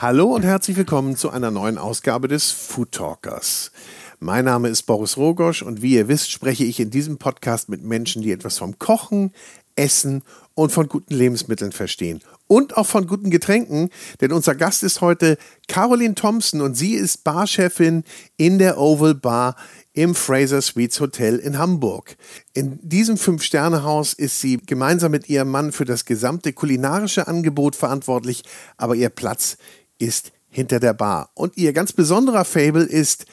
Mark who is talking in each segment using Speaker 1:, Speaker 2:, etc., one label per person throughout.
Speaker 1: Hallo und herzlich willkommen zu einer neuen Ausgabe des Food Talkers. Mein Name ist Boris Rogosch und wie ihr wisst, spreche ich in diesem Podcast mit Menschen, die etwas vom Kochen, Essen und von guten Lebensmitteln verstehen. Und auch von guten Getränken, denn unser Gast ist heute Caroline Thompson und sie ist Barchefin in der Oval Bar im Fraser Suites Hotel in Hamburg. In diesem Fünf-Sterne-Haus ist sie gemeinsam mit ihrem Mann für das gesamte kulinarische Angebot verantwortlich, aber ihr Platz ist hinter der Bar. Und ihr ganz besonderer Fable ist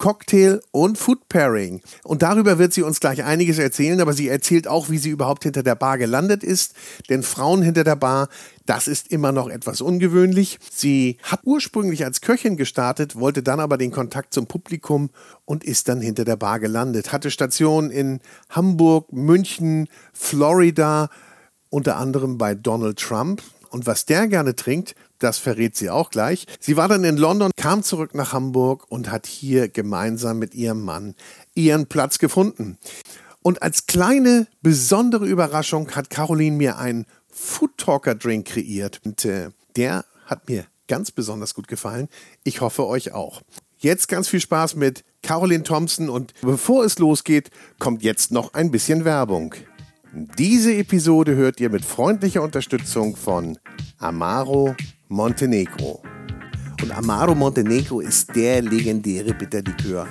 Speaker 1: Cocktail und Food Pairing. Und darüber wird sie uns gleich einiges erzählen, aber sie erzählt auch, wie sie überhaupt hinter der Bar gelandet ist. Denn Frauen hinter der Bar, das ist immer noch etwas ungewöhnlich. Sie hat ursprünglich als Köchin gestartet, wollte dann aber den Kontakt zum Publikum und ist dann hinter der Bar gelandet. Hatte Stationen in Hamburg, München, Florida, unter anderem bei Donald Trump. Und was der gerne trinkt, das verrät sie auch gleich. Sie war dann in London, kam zurück nach Hamburg und hat hier gemeinsam mit ihrem Mann ihren Platz gefunden. Und als kleine besondere Überraschung hat Caroline mir einen Food Talker Drink kreiert. Und äh, der hat mir ganz besonders gut gefallen. Ich hoffe euch auch. Jetzt ganz viel Spaß mit Caroline Thompson und bevor es losgeht, kommt jetzt noch ein bisschen Werbung. Diese Episode hört ihr mit freundlicher Unterstützung von Amaro Montenegro. Und Amaro Montenegro ist der legendäre Bitterlikör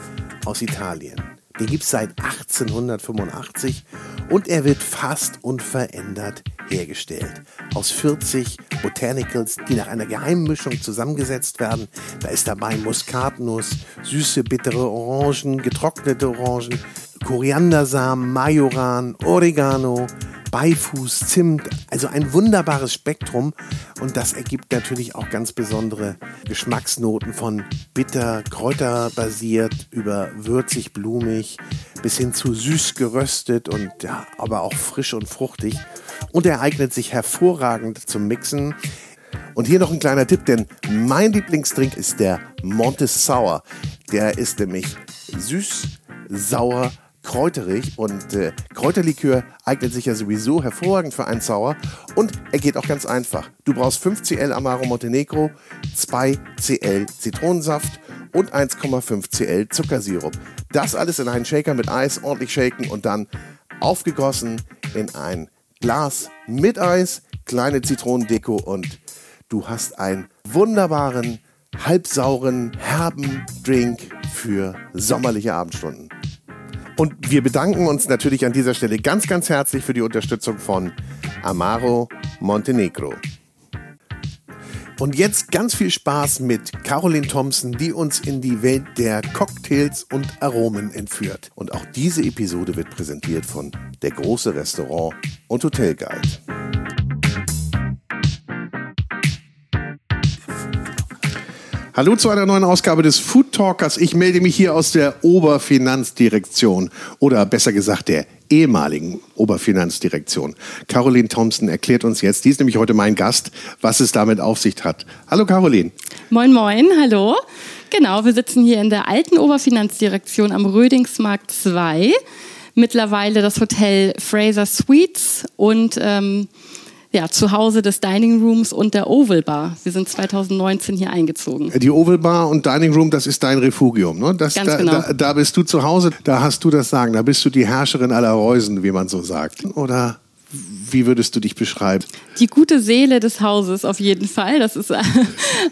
Speaker 1: aus Italien. Den gibt es seit 1885 und er wird fast unverändert hergestellt. Aus 40 Botanicals, die nach einer Geheimmischung zusammengesetzt werden. Da ist dabei Muskatnuss, süße, bittere Orangen, getrocknete Orangen, Koriandersamen, Majoran, Oregano, Beifuß, Zimt, also ein wunderbares Spektrum und das ergibt natürlich auch ganz besondere Geschmacksnoten von bitter, kräuterbasiert über würzig, blumig bis hin zu süß geröstet und ja, aber auch frisch und fruchtig und er eignet sich hervorragend zum Mixen. Und hier noch ein kleiner Tipp, denn mein Lieblingsdrink ist der Monte. Der ist nämlich süß, sauer, kräuterig und äh, Kräuterlikör eignet sich ja sowieso hervorragend für einen Sauer und er geht auch ganz einfach. Du brauchst 5 Cl Amaro Montenegro, 2 Cl Zitronensaft und 1,5 Cl Zuckersirup. Das alles in einen Shaker mit Eis ordentlich shaken und dann aufgegossen in ein Glas mit Eis, kleine Zitronendeko und du hast einen wunderbaren, halbsauren, herben Drink für sommerliche Abendstunden. Und wir bedanken uns natürlich an dieser Stelle ganz, ganz herzlich für die Unterstützung von Amaro Montenegro. Und jetzt ganz viel Spaß mit Caroline Thompson, die uns in die Welt der Cocktails und Aromen entführt. Und auch diese Episode wird präsentiert von Der große Restaurant und Hotelguide. Hallo zu einer neuen Ausgabe des Food Talkers. Ich melde mich hier aus der Oberfinanzdirektion oder besser gesagt der ehemaligen Oberfinanzdirektion. Caroline Thompson erklärt uns jetzt, die ist nämlich heute mein Gast, was es damit auf sich hat. Hallo Caroline.
Speaker 2: Moin, moin, hallo. Genau, wir sitzen hier in der alten Oberfinanzdirektion am Rödingsmarkt 2. Mittlerweile das Hotel Fraser Suites und ähm, ja, zu Hause des Dining Rooms und der Oval Bar. Wir sind 2019 hier eingezogen.
Speaker 1: Die Oval Bar und Dining Room, das ist dein Refugium. Ne? Das,
Speaker 2: Ganz
Speaker 1: da,
Speaker 2: genau.
Speaker 1: Da, da bist du zu Hause, da hast du das Sagen, da bist du die Herrscherin aller Reusen, wie man so sagt. Oder wie würdest du dich beschreiben?
Speaker 2: Die gute Seele des Hauses auf jeden Fall. Das ist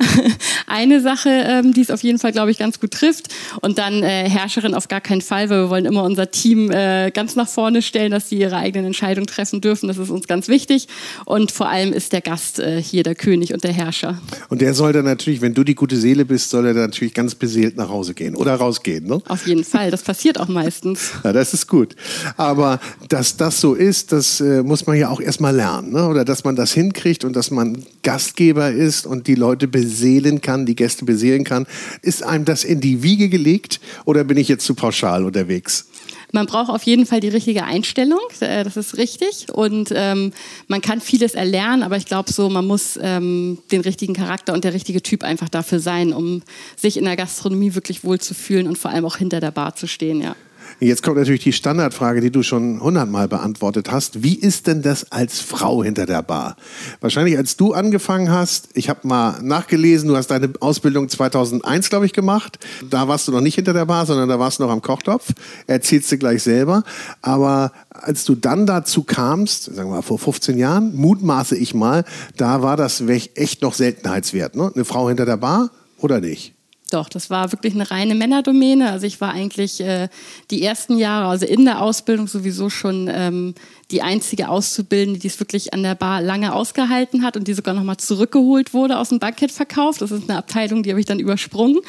Speaker 2: eine Sache, ähm, die es auf jeden Fall, glaube ich, ganz gut trifft. Und dann äh, Herrscherin auf gar keinen Fall, weil wir wollen immer unser Team äh, ganz nach vorne stellen, dass sie ihre eigenen Entscheidungen treffen dürfen. Das ist uns ganz wichtig. Und vor allem ist der Gast äh, hier der König und der Herrscher.
Speaker 1: Und der soll dann natürlich, wenn du die gute Seele bist, soll er dann natürlich ganz beseelt nach Hause gehen oder rausgehen. Ne?
Speaker 2: Auf jeden Fall. Das passiert auch meistens.
Speaker 1: Ja, das ist gut. Aber dass das so ist, das äh, muss man ja auch erstmal lernen. Ne? Oder dass man das hinkriegt und dass man Gastgeber ist und die Leute beseelen kann, die Gäste beseelen kann. Ist einem das in die Wiege gelegt oder bin ich jetzt zu pauschal unterwegs?
Speaker 2: Man braucht auf jeden Fall die richtige Einstellung, äh, das ist richtig. Und ähm, man kann vieles erlernen, aber ich glaube so, man muss ähm, den richtigen Charakter und der richtige Typ einfach dafür sein, um sich in der Gastronomie wirklich wohlzufühlen und vor allem auch hinter der Bar zu stehen, ja.
Speaker 1: Jetzt kommt natürlich die Standardfrage, die du schon hundertmal beantwortet hast. Wie ist denn das als Frau hinter der Bar? Wahrscheinlich als du angefangen hast, ich habe mal nachgelesen, du hast deine Ausbildung 2001, glaube ich, gemacht. Da warst du noch nicht hinter der Bar, sondern da warst du noch am Kochtopf. Erzählst du gleich selber. Aber als du dann dazu kamst, sagen wir mal vor 15 Jahren, mutmaße ich mal, da war das echt noch Seltenheitswert. Ne? Eine Frau hinter der Bar oder nicht?
Speaker 2: Doch, das war wirklich eine reine Männerdomäne. Also ich war eigentlich äh, die ersten Jahre, also in der Ausbildung sowieso schon ähm, die einzige Auszubildende, die es wirklich an der Bar lange ausgehalten hat und die sogar nochmal zurückgeholt wurde aus dem Bankettverkauf. Das ist eine Abteilung, die habe ich dann übersprungen.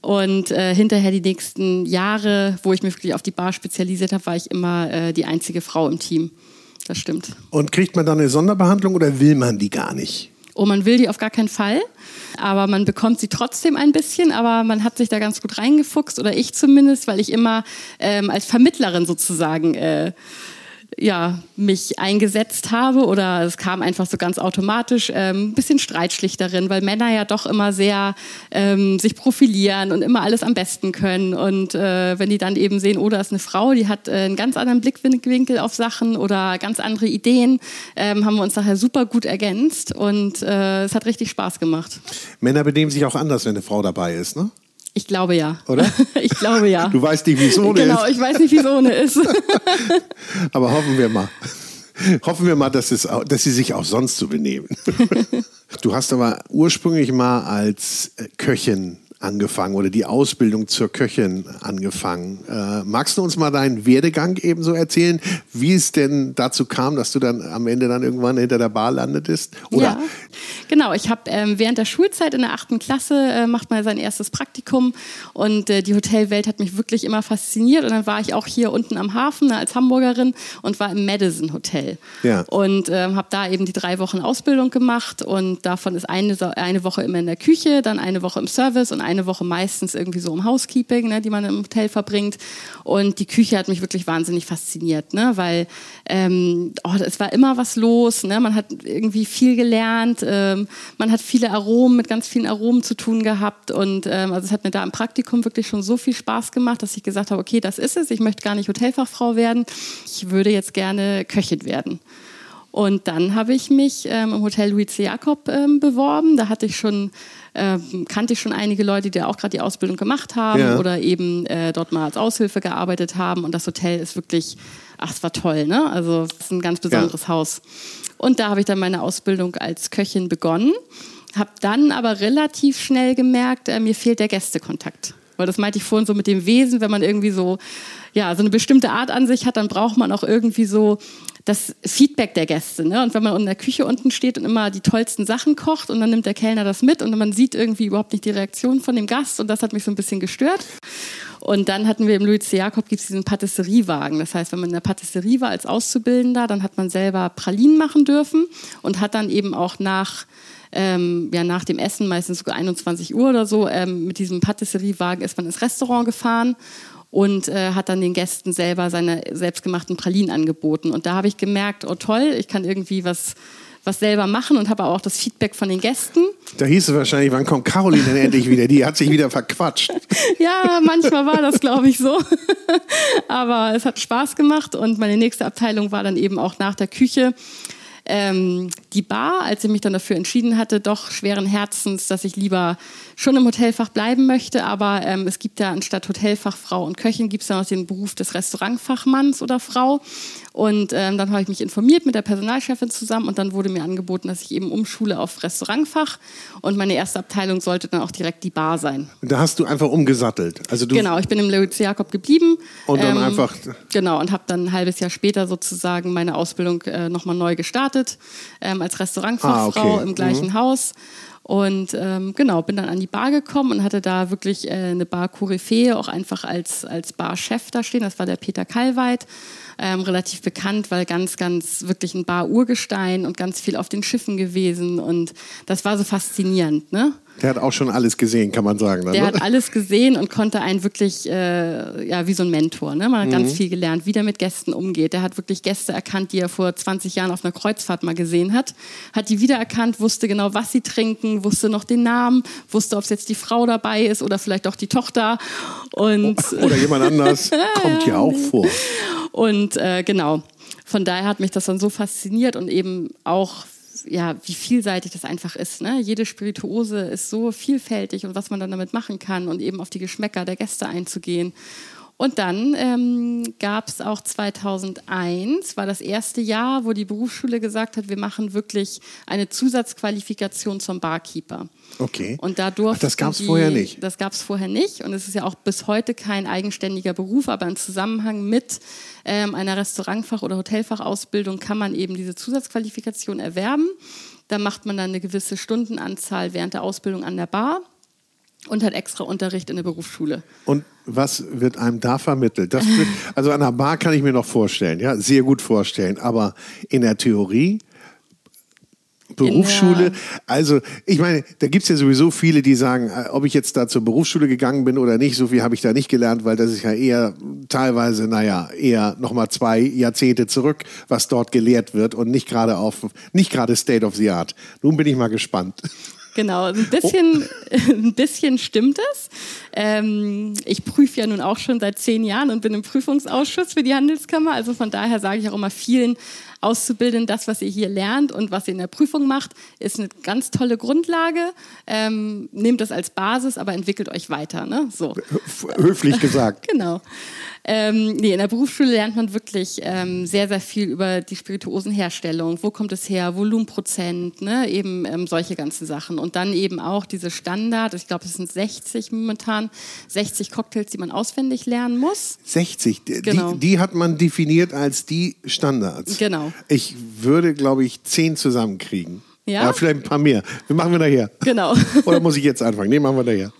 Speaker 2: Und äh, hinterher die nächsten Jahre, wo ich mich wirklich auf die Bar spezialisiert habe, war ich immer äh, die einzige Frau im Team. Das stimmt.
Speaker 1: Und kriegt man dann eine Sonderbehandlung oder will man die gar nicht?
Speaker 2: Oh, man will die auf gar keinen Fall aber man bekommt sie trotzdem ein bisschen, aber man hat sich da ganz gut reingefuchst oder ich zumindest, weil ich immer ähm, als Vermittlerin sozusagen äh, ja, mich eingesetzt habe oder es kam einfach so ganz automatisch ähm, ein bisschen Streitschlichterin, weil Männer ja doch immer sehr ähm, sich profilieren und immer alles am besten können. Und äh, wenn die dann eben sehen, oh, da ist eine Frau, die hat äh, einen ganz anderen Blickwinkel auf Sachen oder ganz andere Ideen, ähm, haben wir uns nachher super gut ergänzt und äh, es hat richtig Spaß gemacht.
Speaker 1: Männer benehmen sich auch anders, wenn eine Frau dabei ist, ne?
Speaker 2: Ich glaube ja.
Speaker 1: Oder?
Speaker 2: ich glaube ja.
Speaker 1: Du weißt nicht, wie es ohne
Speaker 2: genau,
Speaker 1: ist.
Speaker 2: Genau, ich weiß nicht, wie es ohne ist.
Speaker 1: Aber hoffen wir mal. Hoffen wir mal, dass, es, dass sie sich auch sonst so benehmen. Du hast aber ursprünglich mal als Köchin angefangen oder die Ausbildung zur Köchin angefangen. Äh, magst du uns mal deinen Werdegang ebenso erzählen, wie es denn dazu kam, dass du dann am Ende dann irgendwann hinter der Bar landetest?
Speaker 2: Oder? Ja, genau. Ich habe ähm, während der Schulzeit in der achten Klasse äh, macht man sein erstes Praktikum und äh, die Hotelwelt hat mich wirklich immer fasziniert und dann war ich auch hier unten am Hafen ne, als Hamburgerin und war im Madison Hotel ja. und ähm, habe da eben die drei Wochen Ausbildung gemacht und davon ist eine, eine Woche immer in der Küche, dann eine Woche im Service und eine eine Woche meistens irgendwie so im Housekeeping, ne, die man im Hotel verbringt. Und die Küche hat mich wirklich wahnsinnig fasziniert, ne, weil ähm, oh, es war immer was los. Ne, man hat irgendwie viel gelernt. Ähm, man hat viele Aromen mit ganz vielen Aromen zu tun gehabt. Und ähm, also es hat mir da im Praktikum wirklich schon so viel Spaß gemacht, dass ich gesagt habe, okay, das ist es. Ich möchte gar nicht Hotelfachfrau werden. Ich würde jetzt gerne Köchin werden. Und dann habe ich mich ähm, im Hotel Luiz Jakob ähm, beworben. Da hatte ich schon ähm, kannte ich schon einige Leute, die auch gerade die Ausbildung gemacht haben ja. oder eben äh, dort mal als Aushilfe gearbeitet haben. Und das Hotel ist wirklich, ach, es war toll, ne? Also es ist ein ganz besonderes ja. Haus. Und da habe ich dann meine Ausbildung als Köchin begonnen, habe dann aber relativ schnell gemerkt, äh, mir fehlt der Gästekontakt. Weil das meinte ich vorhin so mit dem Wesen, wenn man irgendwie so, ja, so eine bestimmte Art an sich hat, dann braucht man auch irgendwie so das Feedback der Gäste. Ne? Und wenn man in der Küche unten steht und immer die tollsten Sachen kocht und dann nimmt der Kellner das mit und man sieht irgendwie überhaupt nicht die Reaktion von dem Gast und das hat mich so ein bisschen gestört. Und dann hatten wir im Louis C. Jakob gibt es diesen Patisseriewagen. Das heißt, wenn man in der Patisserie war als Auszubildender, dann hat man selber Pralinen machen dürfen und hat dann eben auch nach ähm, ja, nach dem Essen, meistens sogar 21 Uhr oder so, ähm, mit diesem Patisseriewagen ist man ins Restaurant gefahren und äh, hat dann den Gästen selber seine selbstgemachten Pralinen angeboten. Und da habe ich gemerkt, oh toll, ich kann irgendwie was was selber machen und habe auch das Feedback von den Gästen.
Speaker 1: Da hieß es wahrscheinlich, wann kommt Caroline denn endlich wieder? Die hat sich wieder verquatscht.
Speaker 2: ja, manchmal war das, glaube ich, so. Aber es hat Spaß gemacht und meine nächste Abteilung war dann eben auch nach der Küche ähm, die Bar, als ich mich dann dafür entschieden hatte, doch schweren Herzens, dass ich lieber schon im Hotelfach bleiben möchte. Aber ähm, es gibt ja anstatt Hotelfachfrau und Köchin gibt es ja noch den Beruf des Restaurantfachmanns oder Frau. Und ähm, dann habe ich mich informiert mit der Personalchefin zusammen und dann wurde mir angeboten, dass ich eben umschule auf Restaurantfach. Und meine erste Abteilung sollte dann auch direkt die Bar sein.
Speaker 1: Da hast du einfach umgesattelt. Also du
Speaker 2: genau, ich bin im Lewis Jakob geblieben.
Speaker 1: Und dann ähm, einfach.
Speaker 2: Genau, und habe dann ein halbes Jahr später sozusagen meine Ausbildung äh, nochmal neu gestartet ähm, als Restaurantfachfrau ah, okay. im gleichen mhm. Haus. Und ähm, genau, bin dann an die Bar gekommen und hatte da wirklich äh, eine Bar-Koryphäe auch einfach als, als Barchef da stehen. Das war der Peter Kallweit ähm, relativ bekannt, weil ganz, ganz wirklich ein Bar-Urgestein und ganz viel auf den Schiffen gewesen. Und das war so faszinierend. Ne?
Speaker 1: Der hat auch schon alles gesehen, kann man sagen.
Speaker 2: Dann, der ne? hat alles gesehen und konnte einen wirklich, äh, ja, wie so ein Mentor. Ne? Man hat mhm. ganz viel gelernt, wie der mit Gästen umgeht. Der hat wirklich Gäste erkannt, die er vor 20 Jahren auf einer Kreuzfahrt mal gesehen hat. Hat die wiedererkannt, wusste genau, was sie trinken, wusste noch den Namen, wusste, ob es jetzt die Frau dabei ist oder vielleicht auch die Tochter. Und
Speaker 1: oder jemand anders. Kommt ja auch vor.
Speaker 2: Und äh, genau. Von daher hat mich das dann so fasziniert und eben auch ja, wie vielseitig das einfach ist. Ne? Jede Spirituose ist so vielfältig und was man dann damit machen kann und eben auf die Geschmäcker der Gäste einzugehen. Und dann ähm, gab es auch 2001, war das erste Jahr, wo die Berufsschule gesagt hat, wir machen wirklich eine Zusatzqualifikation zum Barkeeper.
Speaker 1: Okay.
Speaker 2: Und da Ach,
Speaker 1: das gab es vorher nicht.
Speaker 2: Das gab es vorher nicht. Und es ist ja auch bis heute kein eigenständiger Beruf, aber im Zusammenhang mit ähm, einer Restaurantfach- oder Hotelfachausbildung kann man eben diese Zusatzqualifikation erwerben. Da macht man dann eine gewisse Stundenanzahl während der Ausbildung an der Bar und hat extra Unterricht in der Berufsschule.
Speaker 1: Und was wird einem da vermittelt? Das, also an der Bar kann ich mir noch vorstellen, ja, sehr gut vorstellen. Aber in der Theorie, Berufsschule, also ich meine, da gibt es ja sowieso viele, die sagen, äh, ob ich jetzt da zur Berufsschule gegangen bin oder nicht, so viel habe ich da nicht gelernt, weil das ist ja eher teilweise, naja, eher nochmal zwei Jahrzehnte zurück, was dort gelehrt wird und nicht gerade auf, nicht gerade State of the Art. Nun bin ich mal gespannt.
Speaker 2: Genau, ein bisschen, oh. ein bisschen stimmt es. Ähm, ich prüfe ja nun auch schon seit zehn Jahren und bin im Prüfungsausschuss für die Handelskammer. Also von daher sage ich auch immer vielen Auszubildenden, das, was ihr hier lernt und was ihr in der Prüfung macht, ist eine ganz tolle Grundlage. Ähm, nehmt das als Basis, aber entwickelt euch weiter. Ne? So.
Speaker 1: Höflich gesagt.
Speaker 2: genau. Ähm, nee, in der Berufsschule lernt man wirklich ähm, sehr, sehr viel über die Spirituosenherstellung. Wo kommt es her? Volumenprozent, ne? eben ähm, solche ganzen Sachen. Und dann eben auch diese Standard, ich glaube, es sind 60 momentan, 60 Cocktails, die man auswendig lernen muss.
Speaker 1: 60, genau. die, die hat man definiert als die Standards.
Speaker 2: Genau.
Speaker 1: Ich würde, glaube ich, 10 zusammenkriegen.
Speaker 2: Ja?
Speaker 1: ja, vielleicht ein paar mehr. Wir machen wir nachher.
Speaker 2: Genau.
Speaker 1: Oder muss ich jetzt anfangen? Nee, machen wir nachher.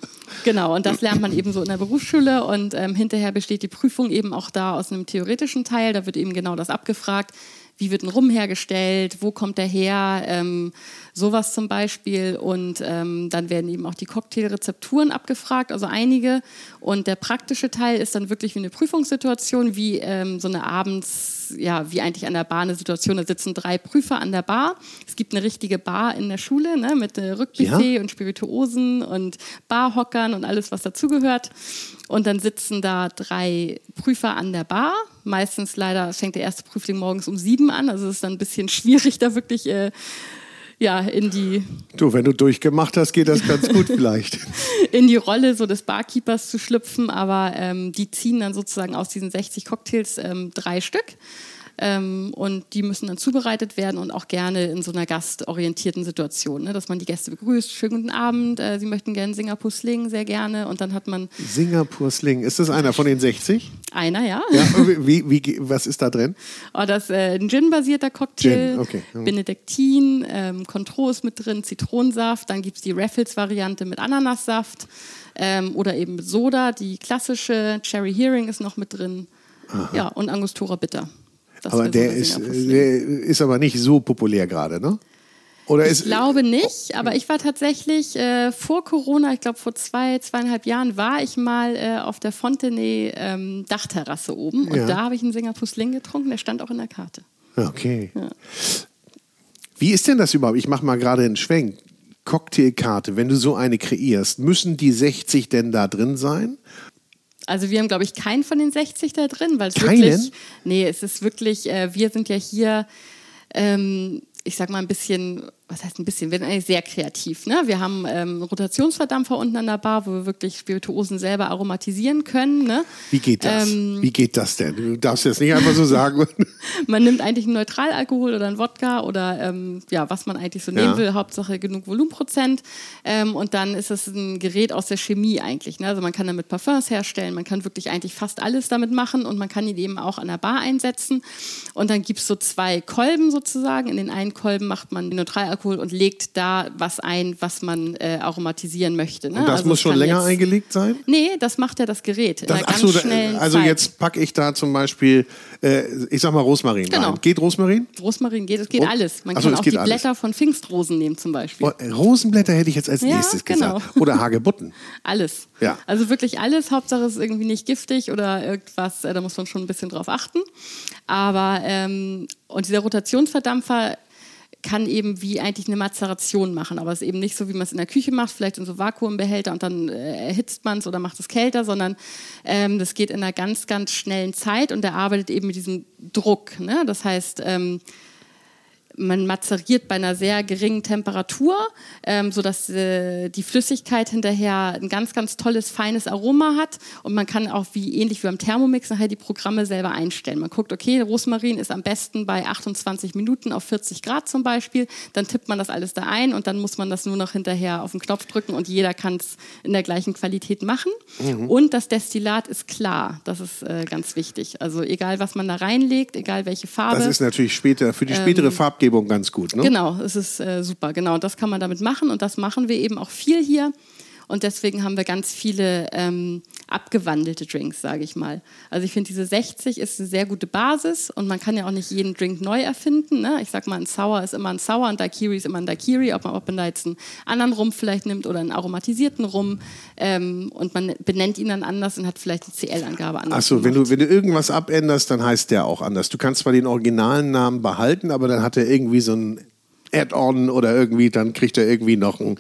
Speaker 2: Genau, und das lernt man eben so in der Berufsschule und ähm, hinterher besteht die Prüfung eben auch da aus einem theoretischen Teil. Da wird eben genau das abgefragt. Wie wird ein Rum hergestellt? Wo kommt der her? Ähm, sowas zum Beispiel. Und ähm, dann werden eben auch die Cocktailrezepturen abgefragt, also einige. Und der praktische Teil ist dann wirklich wie eine Prüfungssituation, wie ähm, so eine abends, ja, wie eigentlich an der Bar eine Situation. Da sitzen drei Prüfer an der Bar. Es gibt eine richtige Bar in der Schule ne, mit äh, Rückbuffet ja. und Spirituosen und Barhockern und alles, was dazugehört. Und dann sitzen da drei Prüfer an der Bar. Meistens leider fängt der erste Prüfling morgens um sieben an. Also es ist dann ein bisschen schwierig, da wirklich äh, ja, in die.
Speaker 1: Du, wenn du durchgemacht hast, geht das ganz gut vielleicht.
Speaker 2: in die Rolle so des Barkeepers zu schlüpfen, aber ähm, die ziehen dann sozusagen aus diesen 60 Cocktails ähm, drei Stück. Ähm, und die müssen dann zubereitet werden und auch gerne in so einer gastorientierten Situation, ne? dass man die Gäste begrüßt. Schönen guten Abend, äh, Sie möchten gerne Singapur Sling, sehr gerne. Und dann hat man.
Speaker 1: Singapur Sling, ist das einer von den 60?
Speaker 2: Einer, ja.
Speaker 1: ja wie, wie, was ist da drin?
Speaker 2: Oh, das ist äh, ein Gin-basierter Cocktail,
Speaker 1: Gin, okay.
Speaker 2: Mhm. Benediktin, ähm, Contro ist mit drin, Zitronensaft, dann gibt es die Raffles-Variante mit Ananassaft ähm, oder eben Soda, die klassische Cherry Hearing ist noch mit drin. Aha. Ja, und Angostura Bitter
Speaker 1: aber der ist, der ist aber nicht so populär gerade, ne?
Speaker 2: Oder ich glaube nicht, aber ich war tatsächlich äh, vor Corona, ich glaube vor zwei, zweieinhalb Jahren, war ich mal äh, auf der Fontenay ähm, Dachterrasse oben und ja. da habe ich einen Singapur Sling getrunken, der stand auch in der Karte.
Speaker 1: Okay. Ja. Wie ist denn das überhaupt? Ich mache mal gerade einen Schwenk. Cocktailkarte, wenn du so eine kreierst, müssen die 60 denn da drin sein?
Speaker 2: Also wir haben, glaube ich, keinen von den 60 da drin, weil es
Speaker 1: Keinen?
Speaker 2: wirklich, nee, es ist wirklich, äh, wir sind ja hier, ähm, ich sag mal ein bisschen was heißt ein bisschen, wir sind eigentlich sehr kreativ. Ne? Wir haben ähm, Rotationsverdampfer unten an der Bar, wo wir wirklich Spirituosen selber aromatisieren können. Ne?
Speaker 1: Wie geht das? Ähm, Wie geht das denn? Du darfst jetzt nicht einfach so sagen.
Speaker 2: man nimmt eigentlich einen Neutralalkohol oder einen Wodka oder ähm, ja, was man eigentlich so ja. nehmen will. Hauptsache genug Volumenprozent. Ähm, und dann ist das ein Gerät aus der Chemie eigentlich. Ne? Also man kann damit Parfums herstellen, man kann wirklich eigentlich fast alles damit machen und man kann ihn eben auch an der Bar einsetzen. Und dann gibt es so zwei Kolben sozusagen. In den einen Kolben macht man den Neutralalkohol Alkohol und legt da was ein, was man äh, aromatisieren möchte. Ne?
Speaker 1: Und das
Speaker 2: Also
Speaker 1: muss schon länger
Speaker 2: jetzt-
Speaker 1: eingelegt sein?
Speaker 2: Nee, das macht ja das Gerät.
Speaker 1: Das,
Speaker 2: einer
Speaker 1: ach
Speaker 2: ganz
Speaker 1: so,
Speaker 2: schnellen
Speaker 1: da, also
Speaker 2: Zeit.
Speaker 1: jetzt packe ich da zum Beispiel, äh, ich sag mal Rosmarin
Speaker 2: Genau.
Speaker 1: rein. Geht Rosmarin?
Speaker 2: Rosmarin geht, es geht
Speaker 1: Oh.
Speaker 2: alles. Man
Speaker 1: Ach so,
Speaker 2: kann auch die
Speaker 1: alles.
Speaker 2: Blätter von Pfingstrosen nehmen zum Beispiel.
Speaker 1: Oh, äh, Rosenblätter hätte ich jetzt als
Speaker 2: Ja,
Speaker 1: nächstes
Speaker 2: genau.
Speaker 1: gesagt. Oder Hagebutten.
Speaker 2: Alles.
Speaker 1: Ja.
Speaker 2: Also wirklich alles. Hauptsache es ist irgendwie nicht giftig oder irgendwas, äh, da muss man schon ein bisschen drauf achten. Aber, ähm, und dieser Rotationsverdampfer kann eben wie eigentlich eine Mazeration machen, aber es ist eben nicht so, wie man es in der Küche macht, vielleicht in so Vakuumbehälter und dann äh, erhitzt man es oder macht es kälter, sondern ähm, das geht in einer ganz, ganz schnellen Zeit und der arbeitet eben mit diesem Druck. Ne? Das heißt, ähm, man mazeriert bei einer sehr geringen Temperatur, ähm, sodass äh, die Flüssigkeit hinterher ein ganz, ganz tolles, feines Aroma hat. Und man kann auch wie ähnlich wie beim Thermomix nachher die Programme selber einstellen. Man guckt, okay, Rosmarin ist am besten bei 28 Minuten auf 40 Grad zum Beispiel. Dann tippt man das alles da ein und dann muss man das nur noch hinterher auf den Knopf drücken und jeder kann es in der gleichen Qualität machen. Und das Destillat ist klar. Das ist äh, ganz wichtig. Also egal, was man da reinlegt, egal welche Farbe.
Speaker 1: Das ist natürlich später, für die spätere Farbgebung ganz gut. Ne?
Speaker 2: Genau, es ist äh, super. Genau, das kann man damit machen und das machen wir eben auch viel hier. Und deswegen haben wir ganz viele ähm, abgewandelte Drinks, sage ich mal. Also ich finde, diese 60 ist eine sehr gute Basis und man kann ja auch nicht jeden Drink neu erfinden. Ne? Ich sag mal, ein Sour ist immer ein Sour, ein Daiquiri ist immer ein Daiquiri, ob man, ob man da jetzt einen anderen Rum vielleicht nimmt oder einen aromatisierten Rum ähm, und man benennt ihn dann anders und hat vielleicht die CL-Angabe anders.
Speaker 1: Achso, wenn du, wenn du irgendwas abänderst, dann heißt der auch anders. Du kannst zwar den originalen Namen behalten, aber dann hat er irgendwie so ein Add-on oder irgendwie, dann kriegt er irgendwie noch ein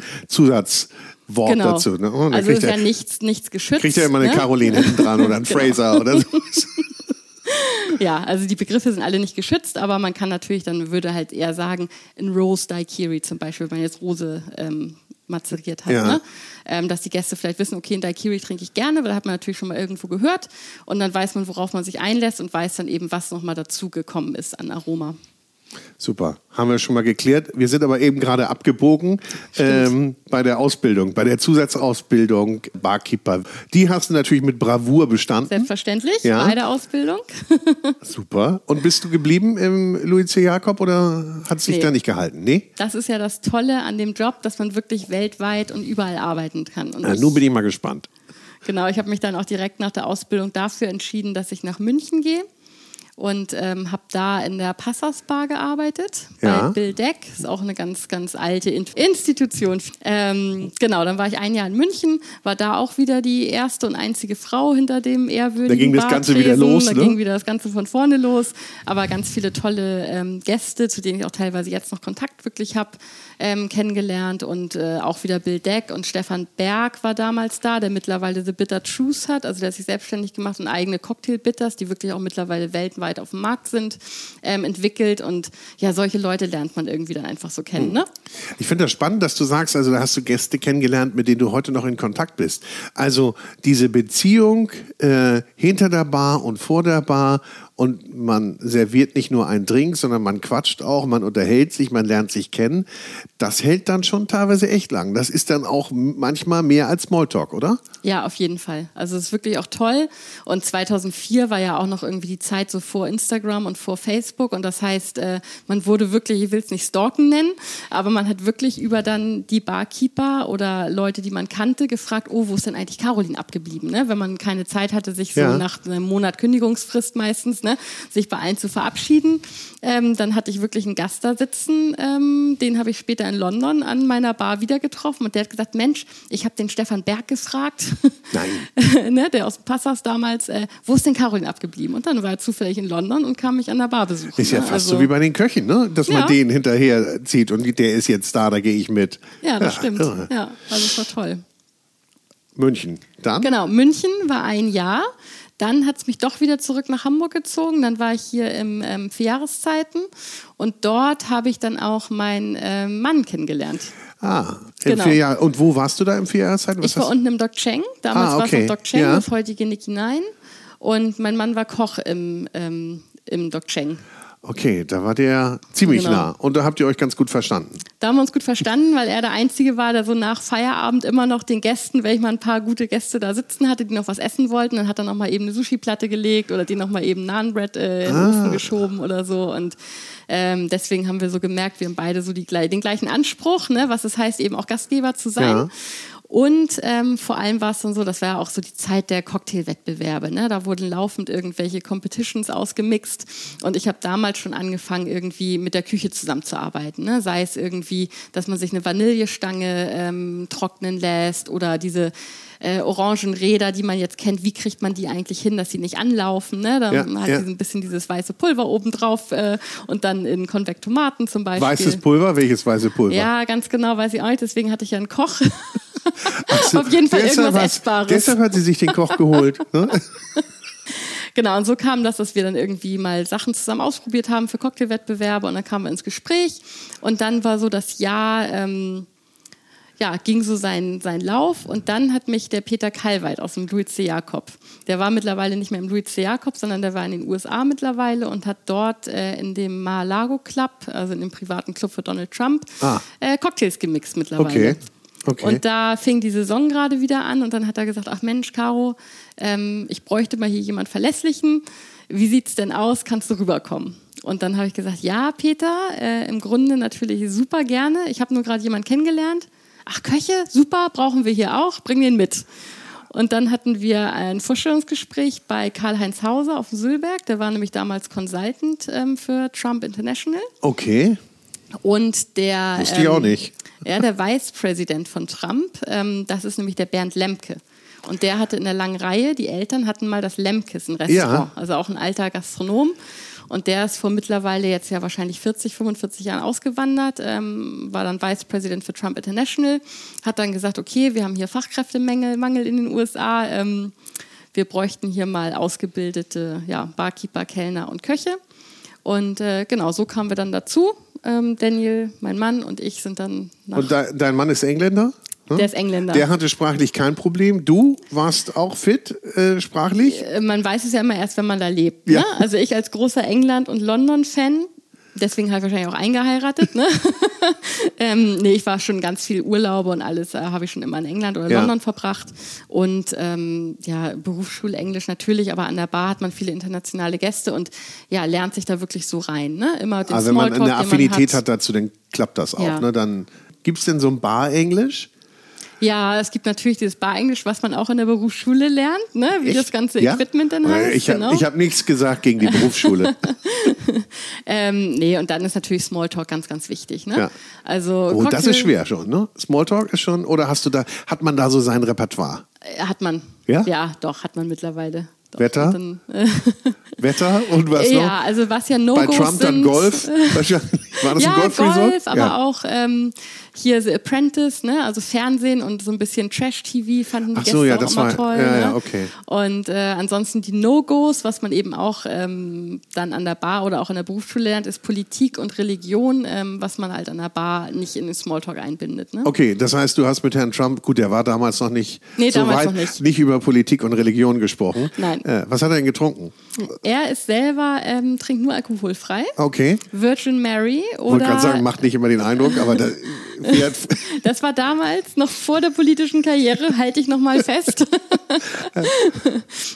Speaker 1: Zusatzwort
Speaker 2: Genau.
Speaker 1: dazu. Ne? Dann
Speaker 2: also ist
Speaker 1: er,
Speaker 2: ja nichts, nichts geschützt.
Speaker 1: kriegt er immer eine
Speaker 2: ne?
Speaker 1: Caroline hinten dran oder einen
Speaker 2: Genau.
Speaker 1: Fraser oder so.
Speaker 2: Ja, also die Begriffe sind alle nicht geschützt, aber man kann natürlich dann, würde halt eher sagen, ein Rose Daiquiri zum Beispiel, wenn man jetzt Rose ähm, mazeriert hat,
Speaker 1: Ja.
Speaker 2: ne? ähm, dass die Gäste vielleicht wissen, okay, ein Daiquiri trinke ich gerne, weil da hat man natürlich schon mal irgendwo gehört und dann weiß man, worauf man sich einlässt und weiß dann eben, was nochmal dazugekommen ist an Aroma.
Speaker 1: Super, haben wir schon mal geklärt. Wir sind aber eben gerade abgebogen ähm, bei der Ausbildung, bei der Zusatzausbildung Barkeeper. Die hast du natürlich mit Bravour bestanden.
Speaker 2: Selbstverständlich,
Speaker 1: Ja.
Speaker 2: bei der Ausbildung.
Speaker 1: Super. Und bist du geblieben im Louis C. Jakob oder hat sich
Speaker 2: Nee.
Speaker 1: da nicht gehalten? Nee?
Speaker 2: Das ist ja das Tolle an dem Job, dass man wirklich weltweit und überall arbeiten kann. Und
Speaker 1: Na, nun bin ich mal gespannt.
Speaker 2: Genau, ich habe mich dann auch direkt nach der Ausbildung dafür entschieden, dass ich nach München gehe und ähm, habe da in der Passas Bar gearbeitet
Speaker 1: Ja.
Speaker 2: bei Bill Deck. Ist auch eine ganz, ganz alte In Institution. Ähm, genau, dann war ich ein Jahr in München, war da auch wieder die erste und einzige Frau hinter dem ehrwürdigen
Speaker 1: Da ging das Ganze wieder los,
Speaker 2: Da
Speaker 1: ne?
Speaker 2: ging wieder das Ganze von vorne los. Aber ganz viele tolle ähm, Gäste, zu denen ich auch teilweise jetzt noch Kontakt wirklich habe, ähm, kennengelernt. Und äh, auch wieder Bill Deck und Stefan Berg war damals da, der mittlerweile The Bitter Truth hat. Also der hat sich selbstständig gemacht und eigene Cocktail-Bitters, die wirklich auch mittlerweile weltweit auf dem Markt sind, ähm, entwickelt. Und ja, solche Leute lernt man irgendwie dann einfach so kennen. Ne?
Speaker 1: Ich finde das spannend, dass du sagst, also da hast du Gäste kennengelernt, mit denen du heute noch in Kontakt bist. Also diese Beziehung äh, hinter der Bar und vor der Bar und man serviert nicht nur einen Drink, sondern man quatscht auch, man unterhält sich, man lernt sich kennen. Das hält dann schon teilweise echt lang. Das ist dann auch manchmal mehr als Smalltalk, oder?
Speaker 2: Ja, auf jeden Fall. Also es ist wirklich auch toll. Und 2004 war ja auch noch irgendwie die Zeit so vor Instagram und vor Facebook. Und das heißt, äh, man wurde wirklich, ich will es nicht stalken nennen, aber man hat wirklich über dann die Barkeeper oder Leute, die man kannte, gefragt, oh, wo ist denn eigentlich Caroline abgeblieben? Ne? Wenn man keine Zeit hatte, sich so
Speaker 1: Ja.
Speaker 2: nach einem Monat Kündigungsfrist meistens, ne, sich bei allen zu verabschieden, ähm, dann hatte ich wirklich einen Gast da sitzen, ähm, den habe ich später in London an meiner Bar wieder getroffen und der hat gesagt, Mensch, ich habe den Stefan Berg gefragt,
Speaker 1: Nein.
Speaker 2: ne, der aus Passas damals, äh, wo ist denn Caroline abgeblieben? Und dann war er zufällig in London und kam mich an der Bar besuchen.
Speaker 1: Ist ja
Speaker 2: ne?
Speaker 1: fast
Speaker 2: Also-
Speaker 1: so wie bei den Köchen, ne? dass man
Speaker 2: Ja.
Speaker 1: den hinterher zieht und der ist jetzt da, da gehe ich mit.
Speaker 2: Ja, das stimmt.
Speaker 1: irre.
Speaker 2: Ja, also es war toll.
Speaker 1: München. Dann?
Speaker 2: Genau, München war ein Jahr. Dann hat es mich doch wieder zurück nach Hamburg gezogen. Dann war ich hier im ähm, vier Jahreszeiten und dort habe ich dann auch meinen ähm, Mann kennengelernt.
Speaker 1: Ah, im
Speaker 2: Genau.
Speaker 1: vier Jahr. Und wo warst du da im vier Jahreszeiten? Was
Speaker 2: Ich war unten im Doc Cheng. Damals
Speaker 1: Ah,
Speaker 2: war es
Speaker 1: okay.
Speaker 2: noch Doc Cheng,
Speaker 1: Ja.
Speaker 2: das heutige Nicky Nine. Und mein Mann war Koch im, ähm, im Doc Cheng.
Speaker 1: Okay, da war der ziemlich
Speaker 2: Genau.
Speaker 1: nah. Und da habt ihr euch ganz gut verstanden.
Speaker 2: Da haben wir uns gut verstanden, weil er der Einzige war, der so nach Feierabend immer noch den Gästen, wenn ich mal ein paar gute Gäste da sitzen hatte, die noch was essen wollten, dann hat er noch mal eben eine Sushi-Platte gelegt oder die noch mal eben Nahenbread äh, in den Ofen geschoben oder so. Und ähm, deswegen haben wir so gemerkt, wir haben beide so die, den gleichen Anspruch, ne, was es heißt, eben auch Gastgeber zu sein.
Speaker 1: Ja.
Speaker 2: Und ähm, vor allem war es dann so, das war ja auch so die Zeit der Cocktailwettbewerbe. Ne? Da wurden laufend irgendwelche Competitions ausgemixt. Und ich habe damals schon angefangen, irgendwie mit der Küche zusammenzuarbeiten. Ne? Sei es irgendwie, dass man sich eine Vanillestange ähm, trocknen lässt oder diese äh, Orangenräder, die man jetzt kennt, wie kriegt man die eigentlich hin, dass sie nicht anlaufen? Ne? Dann
Speaker 1: Ja,
Speaker 2: hat
Speaker 1: ja.
Speaker 2: ein bisschen dieses weiße Pulver oben drauf äh, und dann in Konvektomaten zum Beispiel.
Speaker 1: Weißes Pulver? Welches weiße Pulver?
Speaker 2: Ja, ganz genau, weiß ich auch nicht. Deswegen hatte ich ja einen Koch.
Speaker 1: Ach so,
Speaker 2: auf jeden Fall irgendwas
Speaker 1: hat-
Speaker 2: Essbares.
Speaker 1: Deshalb hat sie sich den Koch geholt. Ne?
Speaker 2: Genau, und so kam das, dass wir dann irgendwie mal Sachen zusammen ausprobiert haben für Cocktailwettbewerbe und dann kamen wir ins Gespräch und dann war so das Jahr, ähm, ja, ging so sein, sein Lauf und dann hat mich der Peter Kalweit aus dem Louis C. Jakob, der war mittlerweile nicht mehr im Louis C. Jakob, sondern der war in den USA mittlerweile und hat dort äh, in dem Mar-a-Lago Club, also in dem privaten Club für Donald Trump,
Speaker 1: Ah.
Speaker 2: äh, Cocktails gemixt mittlerweile.
Speaker 1: Okay. Okay.
Speaker 2: Und da fing die Saison gerade wieder an und dann hat er gesagt, ach Mensch, Caro, ähm, ich bräuchte mal hier jemand Verlässlichen. Wie sieht's denn aus? Kannst du rüberkommen? Und dann habe ich gesagt, ja, Peter, äh, im Grunde natürlich super gerne. Ich habe nur gerade jemanden kennengelernt. Ach, Köche, super, brauchen wir hier auch, bring den mit. Und dann hatten wir ein Vorstellungsgespräch bei Karl-Heinz Hauser auf dem Sülberg. Der war nämlich damals Consultant ähm, für Trump International.
Speaker 1: okay.
Speaker 2: Und der.
Speaker 1: Wusste ich auch nicht.
Speaker 2: Ja, der Vicepräsident von Trump, ähm, das ist nämlich der Bernd Lemke. Und der hatte in der langen Reihe, die Eltern hatten mal das Lemkes, ein Restaurant,
Speaker 1: Ja.
Speaker 2: also auch ein alter Gastronom. Und der ist vor mittlerweile jetzt ja wahrscheinlich 40, 45 Jahren ausgewandert, ähm, war dann Vice President für Trump International, hat dann gesagt, okay, wir haben hier Fachkräftemangel Mangel in den USA, ähm, wir bräuchten hier mal ausgebildete ja, Barkeeper, Kellner und Köche. Und äh, genau, so kamen wir dann dazu. Ähm, Daniel, mein Mann und ich sind dann nach.
Speaker 1: Und de dein Mann ist Engländer? Ne?
Speaker 2: Der ist Engländer.
Speaker 1: Der hatte sprachlich kein Problem. Du warst auch fit äh, sprachlich?
Speaker 2: Äh, man weiß es ja immer erst, wenn man da lebt.
Speaker 1: Ja.
Speaker 2: Ne? Also ich als großer England- und London-Fan, deswegen habe ich wahrscheinlich auch eingeheiratet. Ne? ähm, nee, ich war schon ganz viel Urlaube und alles äh, habe ich schon immer in England oder
Speaker 1: Ja.
Speaker 2: London verbracht. Und ähm, ja, Berufsschule Englisch natürlich, aber an der Bar hat man viele internationale Gäste und ja, lernt sich da wirklich so rein. Ne? Immer den
Speaker 1: Also wenn man eine Affinität hat. dazu, dann klappt das auch.
Speaker 2: Ja.
Speaker 1: Ne? Dann gibt es denn so ein Bar-Englisch?
Speaker 2: Ja, es gibt natürlich dieses Bar-Englisch, was man auch in der Berufsschule lernt, ne? wie das
Speaker 1: Echt?
Speaker 2: ganze
Speaker 1: Ja?
Speaker 2: Equipment dann heißt.
Speaker 1: Ich habe
Speaker 2: genau.
Speaker 1: hab nichts gesagt gegen die Berufsschule.
Speaker 2: Ähm, nee, und dann ist natürlich Smalltalk ganz, ganz wichtig. Ne?
Speaker 1: Ja.
Speaker 2: Also
Speaker 1: Oh, das ist schwer schon, ne? Smalltalk ist schon, oder hast du da, hat man da so sein Repertoire?
Speaker 2: Äh, Hat man.
Speaker 1: Ja?
Speaker 2: Ja, doch, hat man mittlerweile.
Speaker 1: Wetter?
Speaker 2: Dann, äh,
Speaker 1: Wetter und was noch?
Speaker 2: ja, also was ja
Speaker 1: Bei
Speaker 2: No-Gos
Speaker 1: Trump dann
Speaker 2: sind.
Speaker 1: Golf? Wahrscheinlich. War das
Speaker 2: ja,
Speaker 1: ein Golfresort?
Speaker 2: Golf, aber auch ähm, hier The Apprentice, ne? also Fernsehen und so ein bisschen Trash-TV fanden die
Speaker 1: Ach so,
Speaker 2: Gäste
Speaker 1: ja,
Speaker 2: auch
Speaker 1: das
Speaker 2: immer
Speaker 1: war-
Speaker 2: toll.
Speaker 1: ja,
Speaker 2: ne?
Speaker 1: ja, okay.
Speaker 2: Und äh, ansonsten die No-Gos, was man eben auch ähm, dann an der Bar oder auch in der Berufsschule lernt, ist Politik und Religion, ähm, was man halt an der Bar nicht in den Smalltalk einbindet. Ne?
Speaker 1: Okay, das heißt, du hast mit Herrn Trump, gut, der war damals noch nicht
Speaker 2: Nee,
Speaker 1: so weit,
Speaker 2: noch nicht.
Speaker 1: über Politik und Religion gesprochen.
Speaker 2: Nein.
Speaker 1: Äh, was hat er denn getrunken?
Speaker 2: Er ist selber, ähm, trinkt nur alkoholfrei.
Speaker 1: Okay.
Speaker 2: Virgin Mary
Speaker 1: Ich wollte
Speaker 2: oder
Speaker 1: gerade sagen, macht nicht immer den Eindruck, aber da,
Speaker 2: das war damals noch vor der politischen Karriere, halte ich noch mal fest.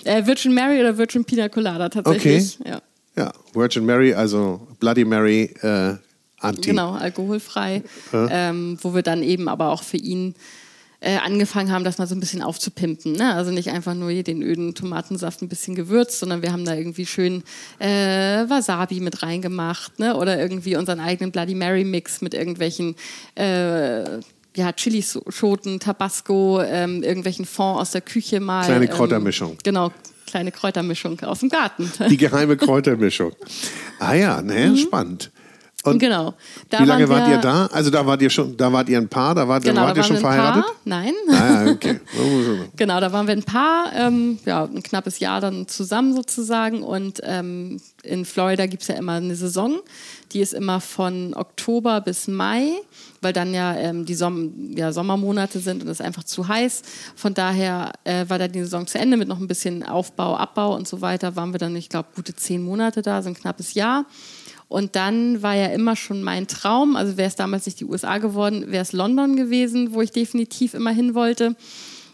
Speaker 2: äh, Virgin Mary oder Virgin Pina Colada tatsächlich. Ja.
Speaker 1: ja, Virgin Mary, also Bloody Mary, äh, Anti.
Speaker 2: Genau, alkoholfrei, ähm, wo wir dann eben aber auch für ihn äh, angefangen haben, das mal so ein bisschen aufzupimpen. Ne? Also nicht einfach nur hier den öden Tomatensaft ein bisschen gewürzt, sondern wir haben da irgendwie schön äh, Wasabi mit reingemacht ne? oder irgendwie unseren eigenen Bloody Mary Mix mit irgendwelchen äh, ja, Chilischoten, Tabasco, ähm, irgendwelchen Fond aus der Küche mal.
Speaker 1: Kleine
Speaker 2: ähm,
Speaker 1: Kräutermischung.
Speaker 2: Genau, kleine Kräutermischung aus dem Garten.
Speaker 1: Die geheime Kräutermischung. Ah ja, ne, spannend. Und
Speaker 2: genau. Da
Speaker 1: wie lange wart ihr da? Also da wart ihr schon, da wart ihr ein Paar, da wart,
Speaker 2: Genau,
Speaker 1: wart
Speaker 2: da
Speaker 1: ihr schon verheiratet?
Speaker 2: Paar. Nein.
Speaker 1: Ah, okay.
Speaker 2: Genau, da waren wir ein Paar, ähm, ja, ein knappes Jahr dann zusammen sozusagen. Und ähm, in Florida gibt es ja immer eine Saison, die ist immer von Oktober bis Mai, weil dann ja ähm, die Som ja, Sommermonate sind und es ist einfach zu heiß. Von daher äh, war dann die Saison zu Ende mit noch ein bisschen Aufbau, Abbau und so weiter. Waren wir dann, ich glaube, gute zehn Monate da, so ein knappes Jahr. Und dann war ja immer schon mein Traum, also wäre es damals nicht die USA geworden, wäre es London gewesen, wo ich definitiv immer hin wollte.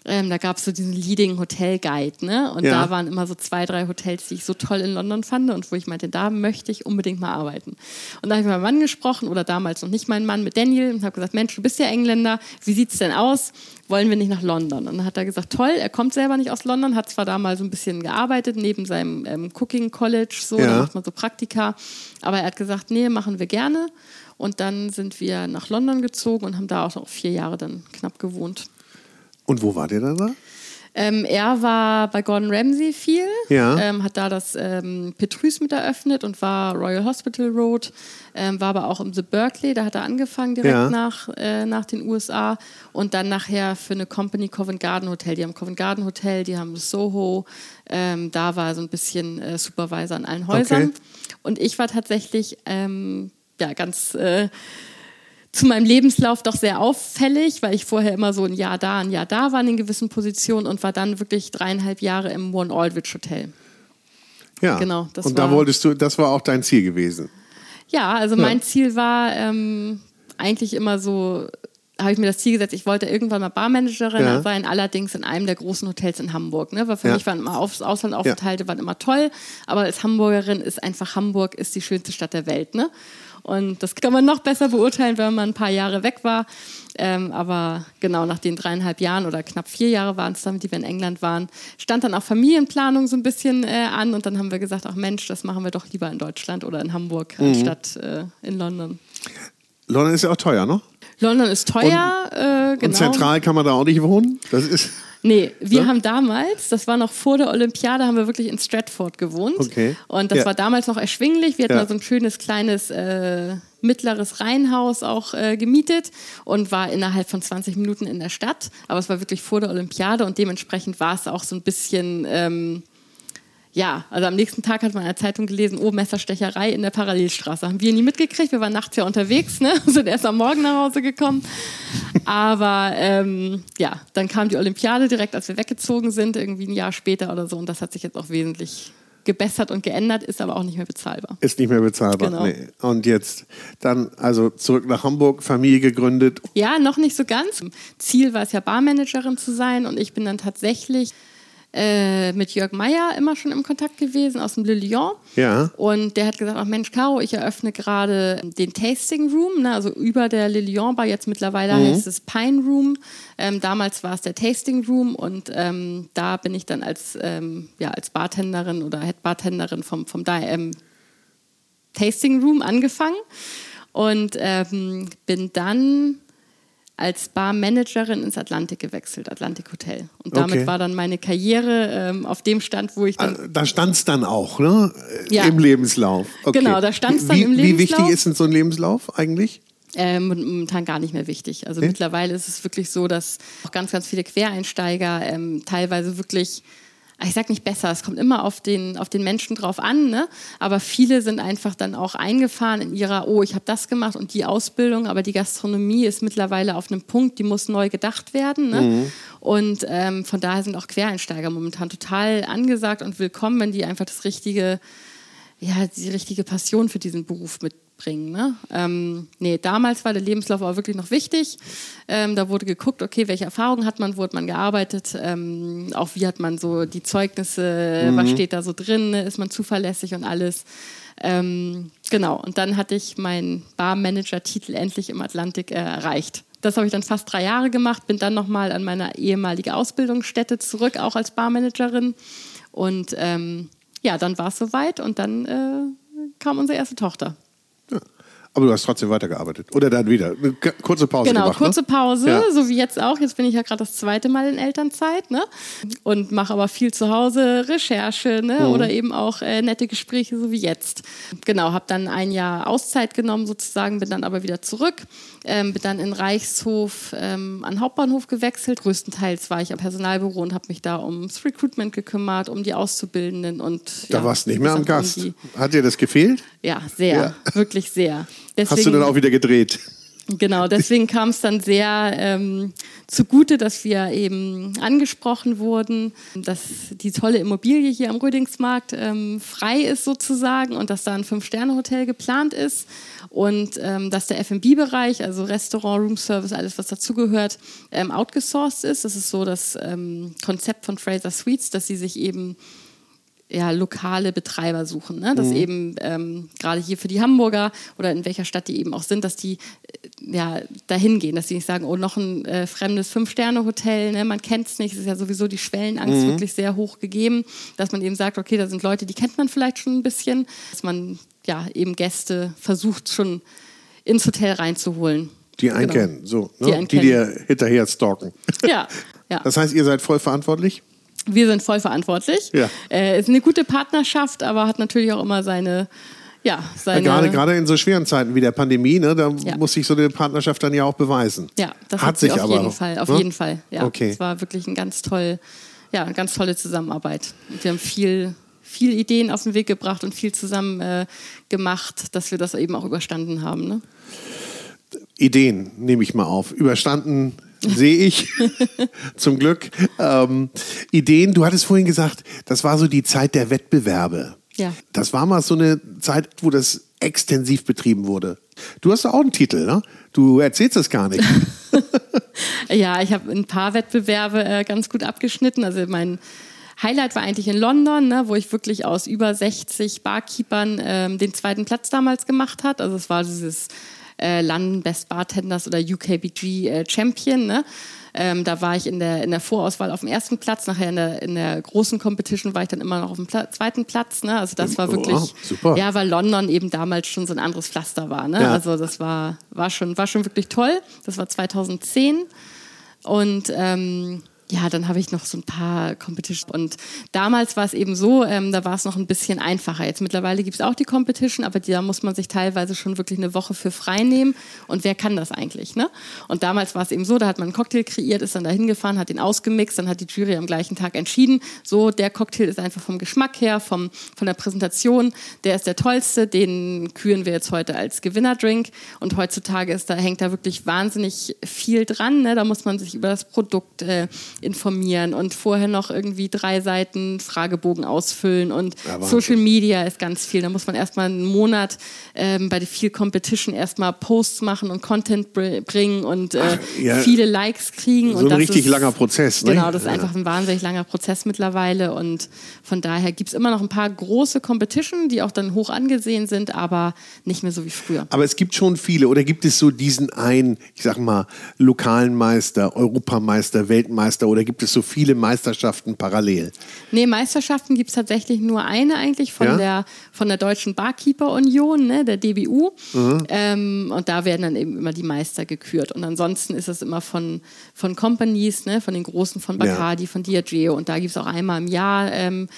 Speaker 2: Ähm, da gab es so diesen Leading Hotel Guide, ne? Und ja. da waren immer so zwei, drei Hotels, die ich so toll in London fand und wo ich meinte, da möchte ich unbedingt mal arbeiten. Und da habe ich mit meinem Mann gesprochen oder damals noch nicht mein Mann, mit Daniel und habe gesagt, Mensch, du bist ja Engländer, wie sieht's denn aus? Wollen wir nicht nach London? Und dann hat er gesagt, toll, er kommt selber nicht aus London, hat zwar da mal so ein bisschen gearbeitet neben seinem ähm, Cooking College, so, ja. da macht man so Praktika, aber er hat gesagt, nee, machen wir gerne. Und dann sind wir nach London gezogen und haben da auch noch vier Jahre dann knapp gewohnt.
Speaker 1: Und wo war der da?
Speaker 2: Ähm, er war bei Gordon Ramsay viel,
Speaker 1: ja.
Speaker 2: ähm, hat da das ähm, Petrus mit eröffnet und war Royal Hospital Road, ähm, war aber auch im The Berkeley, da hat er angefangen direkt ja. nach, äh, nach den USA und dann nachher für eine Company Covent Garden Hotel. Die haben Covent Garden Hotel, die haben Soho, ähm, da war er so ein bisschen äh, Supervisor an allen Häusern. Okay. Und ich war tatsächlich ähm, ja, ganz... Äh, zu meinem Lebenslauf doch sehr auffällig, weil ich vorher immer so ein Jahr da, ein Jahr da war in gewissen Positionen und war dann wirklich dreieinhalb Jahre im One Aldrich Hotel.
Speaker 1: Ja, genau. und da wolltest du, das war auch dein Ziel gewesen.
Speaker 2: Ja, also mein Ziel war ähm, eigentlich immer so, habe ich mir das Ziel gesetzt, ich wollte irgendwann mal Barmanagerin ja. sein, allerdings in einem der großen Hotels in Hamburg. Ne? Weil für ja. mich waren immer Aus Auslandaufenthalte ja. waren immer toll, aber als Hamburgerin ist einfach Hamburg ist die schönste Stadt der Welt. Ne? Und das kann man noch besser beurteilen, wenn man ein paar Jahre weg war. Ähm, aber genau nach den dreieinhalb Jahren oder knapp vier Jahre waren es dann, die wir in England waren, stand dann auch Familienplanung so ein bisschen äh, an. Und dann haben wir gesagt, ach Mensch, das machen wir doch lieber in Deutschland oder in Hamburg mhm. anstatt äh, in London.
Speaker 1: London ist ja auch teuer, ne?
Speaker 2: London ist teuer,
Speaker 1: und, äh, genau. Und zentral kann man da auch nicht wohnen? Das ist
Speaker 2: Nee, wir ja? haben damals, das war noch vor der Olympiade, haben wir wirklich in Stratford gewohnt.
Speaker 1: Okay.
Speaker 2: Und das ja. war damals noch erschwinglich. Wir hatten ja. da so ein schönes kleines äh, mittleres Reihenhaus auch äh, gemietet und war innerhalb von 20 Minuten in der Stadt. Aber es war wirklich vor der Olympiade und dementsprechend war es auch so ein bisschen. Ähm, ja, also am nächsten Tag hat man in der Zeitung gelesen, oh, Messerstecherei in der Parallelstraße. Haben wir nie mitgekriegt, wir waren nachts ja unterwegs, ne? sind erst am Morgen nach Hause gekommen. Aber ähm, ja, dann kam die Olympiade direkt, als wir weggezogen sind, irgendwie ein Jahr später oder so. Und das hat sich jetzt auch wesentlich gebessert und geändert, ist aber auch nicht mehr bezahlbar.
Speaker 1: Ist nicht mehr bezahlbar. Genau. Nee. Und jetzt dann also zurück nach Hamburg, Familie gegründet.
Speaker 2: Ja, noch nicht so ganz. Ziel war es ja Barmanagerin zu sein und ich bin dann tatsächlich äh, mit Jörg Meyer immer schon im Kontakt gewesen aus dem Le Lyon.
Speaker 1: Ja.
Speaker 2: Und der hat gesagt, ach Mensch, Caro, ich eröffne gerade den Tasting Room, ne, also über der Le Lyon Bar, jetzt mittlerweile mhm. heißt es Pine Room. Ähm, damals war es der Tasting Room und ähm, da bin ich dann als, ähm, ja, als Bartenderin oder Head Bartenderin vom, vom ähm, Tasting Room angefangen und ähm, bin dann als Barmanagerin ins Atlantik gewechselt, Atlantik Hotel. Und damit okay. war dann meine Karriere ähm, auf dem Stand, wo ich dann.
Speaker 1: Ah, da stand es dann auch, ne? Ja. Im Lebenslauf.
Speaker 2: Okay. Genau, da stand es dann
Speaker 1: wie,
Speaker 2: im Lebenslauf.
Speaker 1: Wie wichtig ist denn so ein Lebenslauf eigentlich?
Speaker 2: Ähm, momentan gar nicht mehr wichtig. Also okay. mittlerweile ist es wirklich so, dass auch ganz, ganz viele Quereinsteiger ähm, teilweise wirklich ich sag nicht besser, es kommt immer auf den, auf den Menschen drauf an, ne? aber viele sind einfach dann auch eingefahren in ihrer, oh, ich habe das gemacht und die Ausbildung, aber die Gastronomie ist mittlerweile auf einem Punkt, die muss neu gedacht werden. Ne? Mhm. Und ähm, von daher sind auch Quereinsteiger momentan total angesagt und willkommen, wenn die einfach das richtige, ja, die richtige Passion für diesen Beruf mit, bringen. Ne? Ähm, nee, damals war der Lebenslauf aber wirklich noch wichtig. Ähm, da wurde geguckt, okay, welche Erfahrungen hat man, wo hat man gearbeitet, ähm, auch wie hat man so die Zeugnisse, mhm. was steht da so drin, ne? ist man zuverlässig und alles. Ähm, genau, und dann hatte ich meinen Barmanager-Titel endlich im Atlantik äh, erreicht. Das habe ich dann fast drei Jahre gemacht, bin dann nochmal an meine ehemalige Ausbildungsstätte zurück, auch als Barmanagerin. Und ähm, ja, dann war es soweit und dann äh, kam unsere erste Tochter.
Speaker 1: Aber du hast trotzdem weitergearbeitet. Oder dann wieder. Eine kurze Pause
Speaker 2: Genau,
Speaker 1: gemacht,
Speaker 2: ne? kurze
Speaker 1: ne?
Speaker 2: Pause, ja. so wie jetzt auch. Jetzt bin ich ja gerade das zweite Mal in Elternzeit, ne? Und mache aber viel zu Hause, Recherche, ne? Mhm. Oder eben auch äh, nette Gespräche, so wie jetzt. Genau, habe dann ein Jahr Auszeit genommen sozusagen, bin dann aber wieder zurück. Ähm, bin dann in Reichshof ähm, an Hauptbahnhof gewechselt. Größtenteils war ich am Personalbüro und habe mich da ums Recruitment gekümmert, um die Auszubildenden und.
Speaker 1: Da
Speaker 2: ja,
Speaker 1: warst du nicht mehr am Gast. Hat dir das gefehlt?
Speaker 2: Ja, sehr, ja. wirklich sehr.
Speaker 1: Deswegen, Hast du dann auch wieder gedreht?
Speaker 2: Genau, deswegen kam es dann sehr ähm, zugute, dass wir eben angesprochen wurden, dass die tolle Immobilie hier am Rödingsmarkt ähm, frei ist sozusagen und dass da ein Fünf-Sterne-Hotel geplant ist und ähm, dass der F&B-Bereich, also Restaurant, Roomservice, alles was dazugehört, ähm, outgesourced ist. Das ist so das ähm, Konzept von Fraser Suites, dass sie sich eben ja, lokale Betreiber suchen. Ne? Dass mhm. eben ähm, gerade hier für die Hamburger oder in welcher Stadt die eben auch sind, dass die äh, ja, dahin gehen, dass sie nicht sagen, oh, noch ein äh, fremdes Fünf-Sterne-Hotel, ne? man kennt es nicht, es ist ja sowieso die Schwellenangst mhm. wirklich sehr hoch gegeben, dass man eben sagt, okay, da sind Leute, die kennt man vielleicht schon ein bisschen, dass man ja eben Gäste versucht schon ins Hotel reinzuholen.
Speaker 1: Die einen genau. kennen, so, ne? die, einen die dir hinterher stalken.
Speaker 2: Ja, ja.
Speaker 1: Das heißt, ihr seid voll verantwortlich?
Speaker 2: Wir sind voll verantwortlich. Ja. Äh, ist eine gute Partnerschaft, aber hat natürlich auch immer seine ja, seine
Speaker 1: ja, gerade, gerade in so schweren Zeiten wie der Pandemie, ne, da ja. muss sich so eine Partnerschaft dann ja auch beweisen.
Speaker 2: Ja, das hat, hat sich auf aber jeden Fall, auf ne? jeden Fall. Ja, okay. Es war wirklich ein ganz toll, ja, eine ganz tolle Zusammenarbeit. Und wir haben viel, viel Ideen auf den Weg gebracht und viel zusammen äh, gemacht, dass wir das eben auch überstanden haben. Ne?
Speaker 1: Ideen nehme ich mal auf. Überstanden sehe ich, zum Glück. Ähm, Ideen, du hattest vorhin gesagt, das war so die Zeit der Wettbewerbe.
Speaker 2: Ja.
Speaker 1: Das war mal so eine Zeit, wo das extensiv betrieben wurde. Du hast auch einen Titel, ne? Du erzählst es gar nicht.
Speaker 2: ja, ich habe ein paar Wettbewerbe äh, ganz gut abgeschnitten. Also mein Highlight war eigentlich in London, ne, wo ich wirklich aus über 60 Barkeepern ähm, den zweiten Platz damals gemacht hat. Also es war dieses äh, London Best Bartenders oder UKBG äh, Champion. Ne? Ähm, da war ich in der, in der Vorauswahl auf dem ersten Platz, nachher in der, in der großen Competition war ich dann immer noch auf dem Pla zweiten Platz. Ne? Also das war wirklich, oh, super. ja, weil London eben damals schon so ein anderes Pflaster war. Ne? Ja. Also das war, war, schon, war schon wirklich toll. Das war 2010 und ähm, ja, dann habe ich noch so ein paar Competition. Und damals war es eben so, ähm, da war es noch ein bisschen einfacher. Jetzt mittlerweile gibt es auch die Competition, aber da muss man sich teilweise schon wirklich eine Woche für frei nehmen. Und wer kann das eigentlich? Ne? Und damals war es eben so, da hat man einen Cocktail kreiert, ist dann da hingefahren, hat den ausgemixt, dann hat die Jury am gleichen Tag entschieden, so, der Cocktail ist einfach vom Geschmack her, vom, von der Präsentation, der ist der tollste, den küren wir jetzt heute als Gewinnerdrink. Und heutzutage ist da, hängt da wirklich wahnsinnig viel dran. Ne? Da muss man sich über das Produkt äh, informieren und vorher noch irgendwie drei Seiten Fragebogen ausfüllen und ja, Social Media ist ganz viel. Da muss man erstmal einen Monat ähm, bei der viel Competition erstmal Posts machen und Content bringen und äh, Ach, ja. viele Likes kriegen.
Speaker 1: So
Speaker 2: und
Speaker 1: ein richtig ist, langer Prozess.
Speaker 2: Ne? Genau, das ist ja. einfach ein wahnsinnig langer Prozess mittlerweile und von daher gibt es immer noch ein paar große Competition, die auch dann hoch angesehen sind, aber nicht mehr so wie früher.
Speaker 1: Aber es gibt schon viele oder gibt es so diesen einen, ich sag mal, lokalen Meister, Europameister, Weltmeister oder gibt es so viele Meisterschaften parallel?
Speaker 2: Nee, Meisterschaften gibt es tatsächlich nur eine eigentlich von, ja? der, von der Deutschen Barkeeper Union, ne, der DBU. Mhm. Ähm, und da werden dann eben immer die Meister gekürt. Und ansonsten ist es immer von, von Companies, ne, von den großen, von Bacardi, ja. von Diageo. Und da gibt es auch einmal im Jahr. Ähm,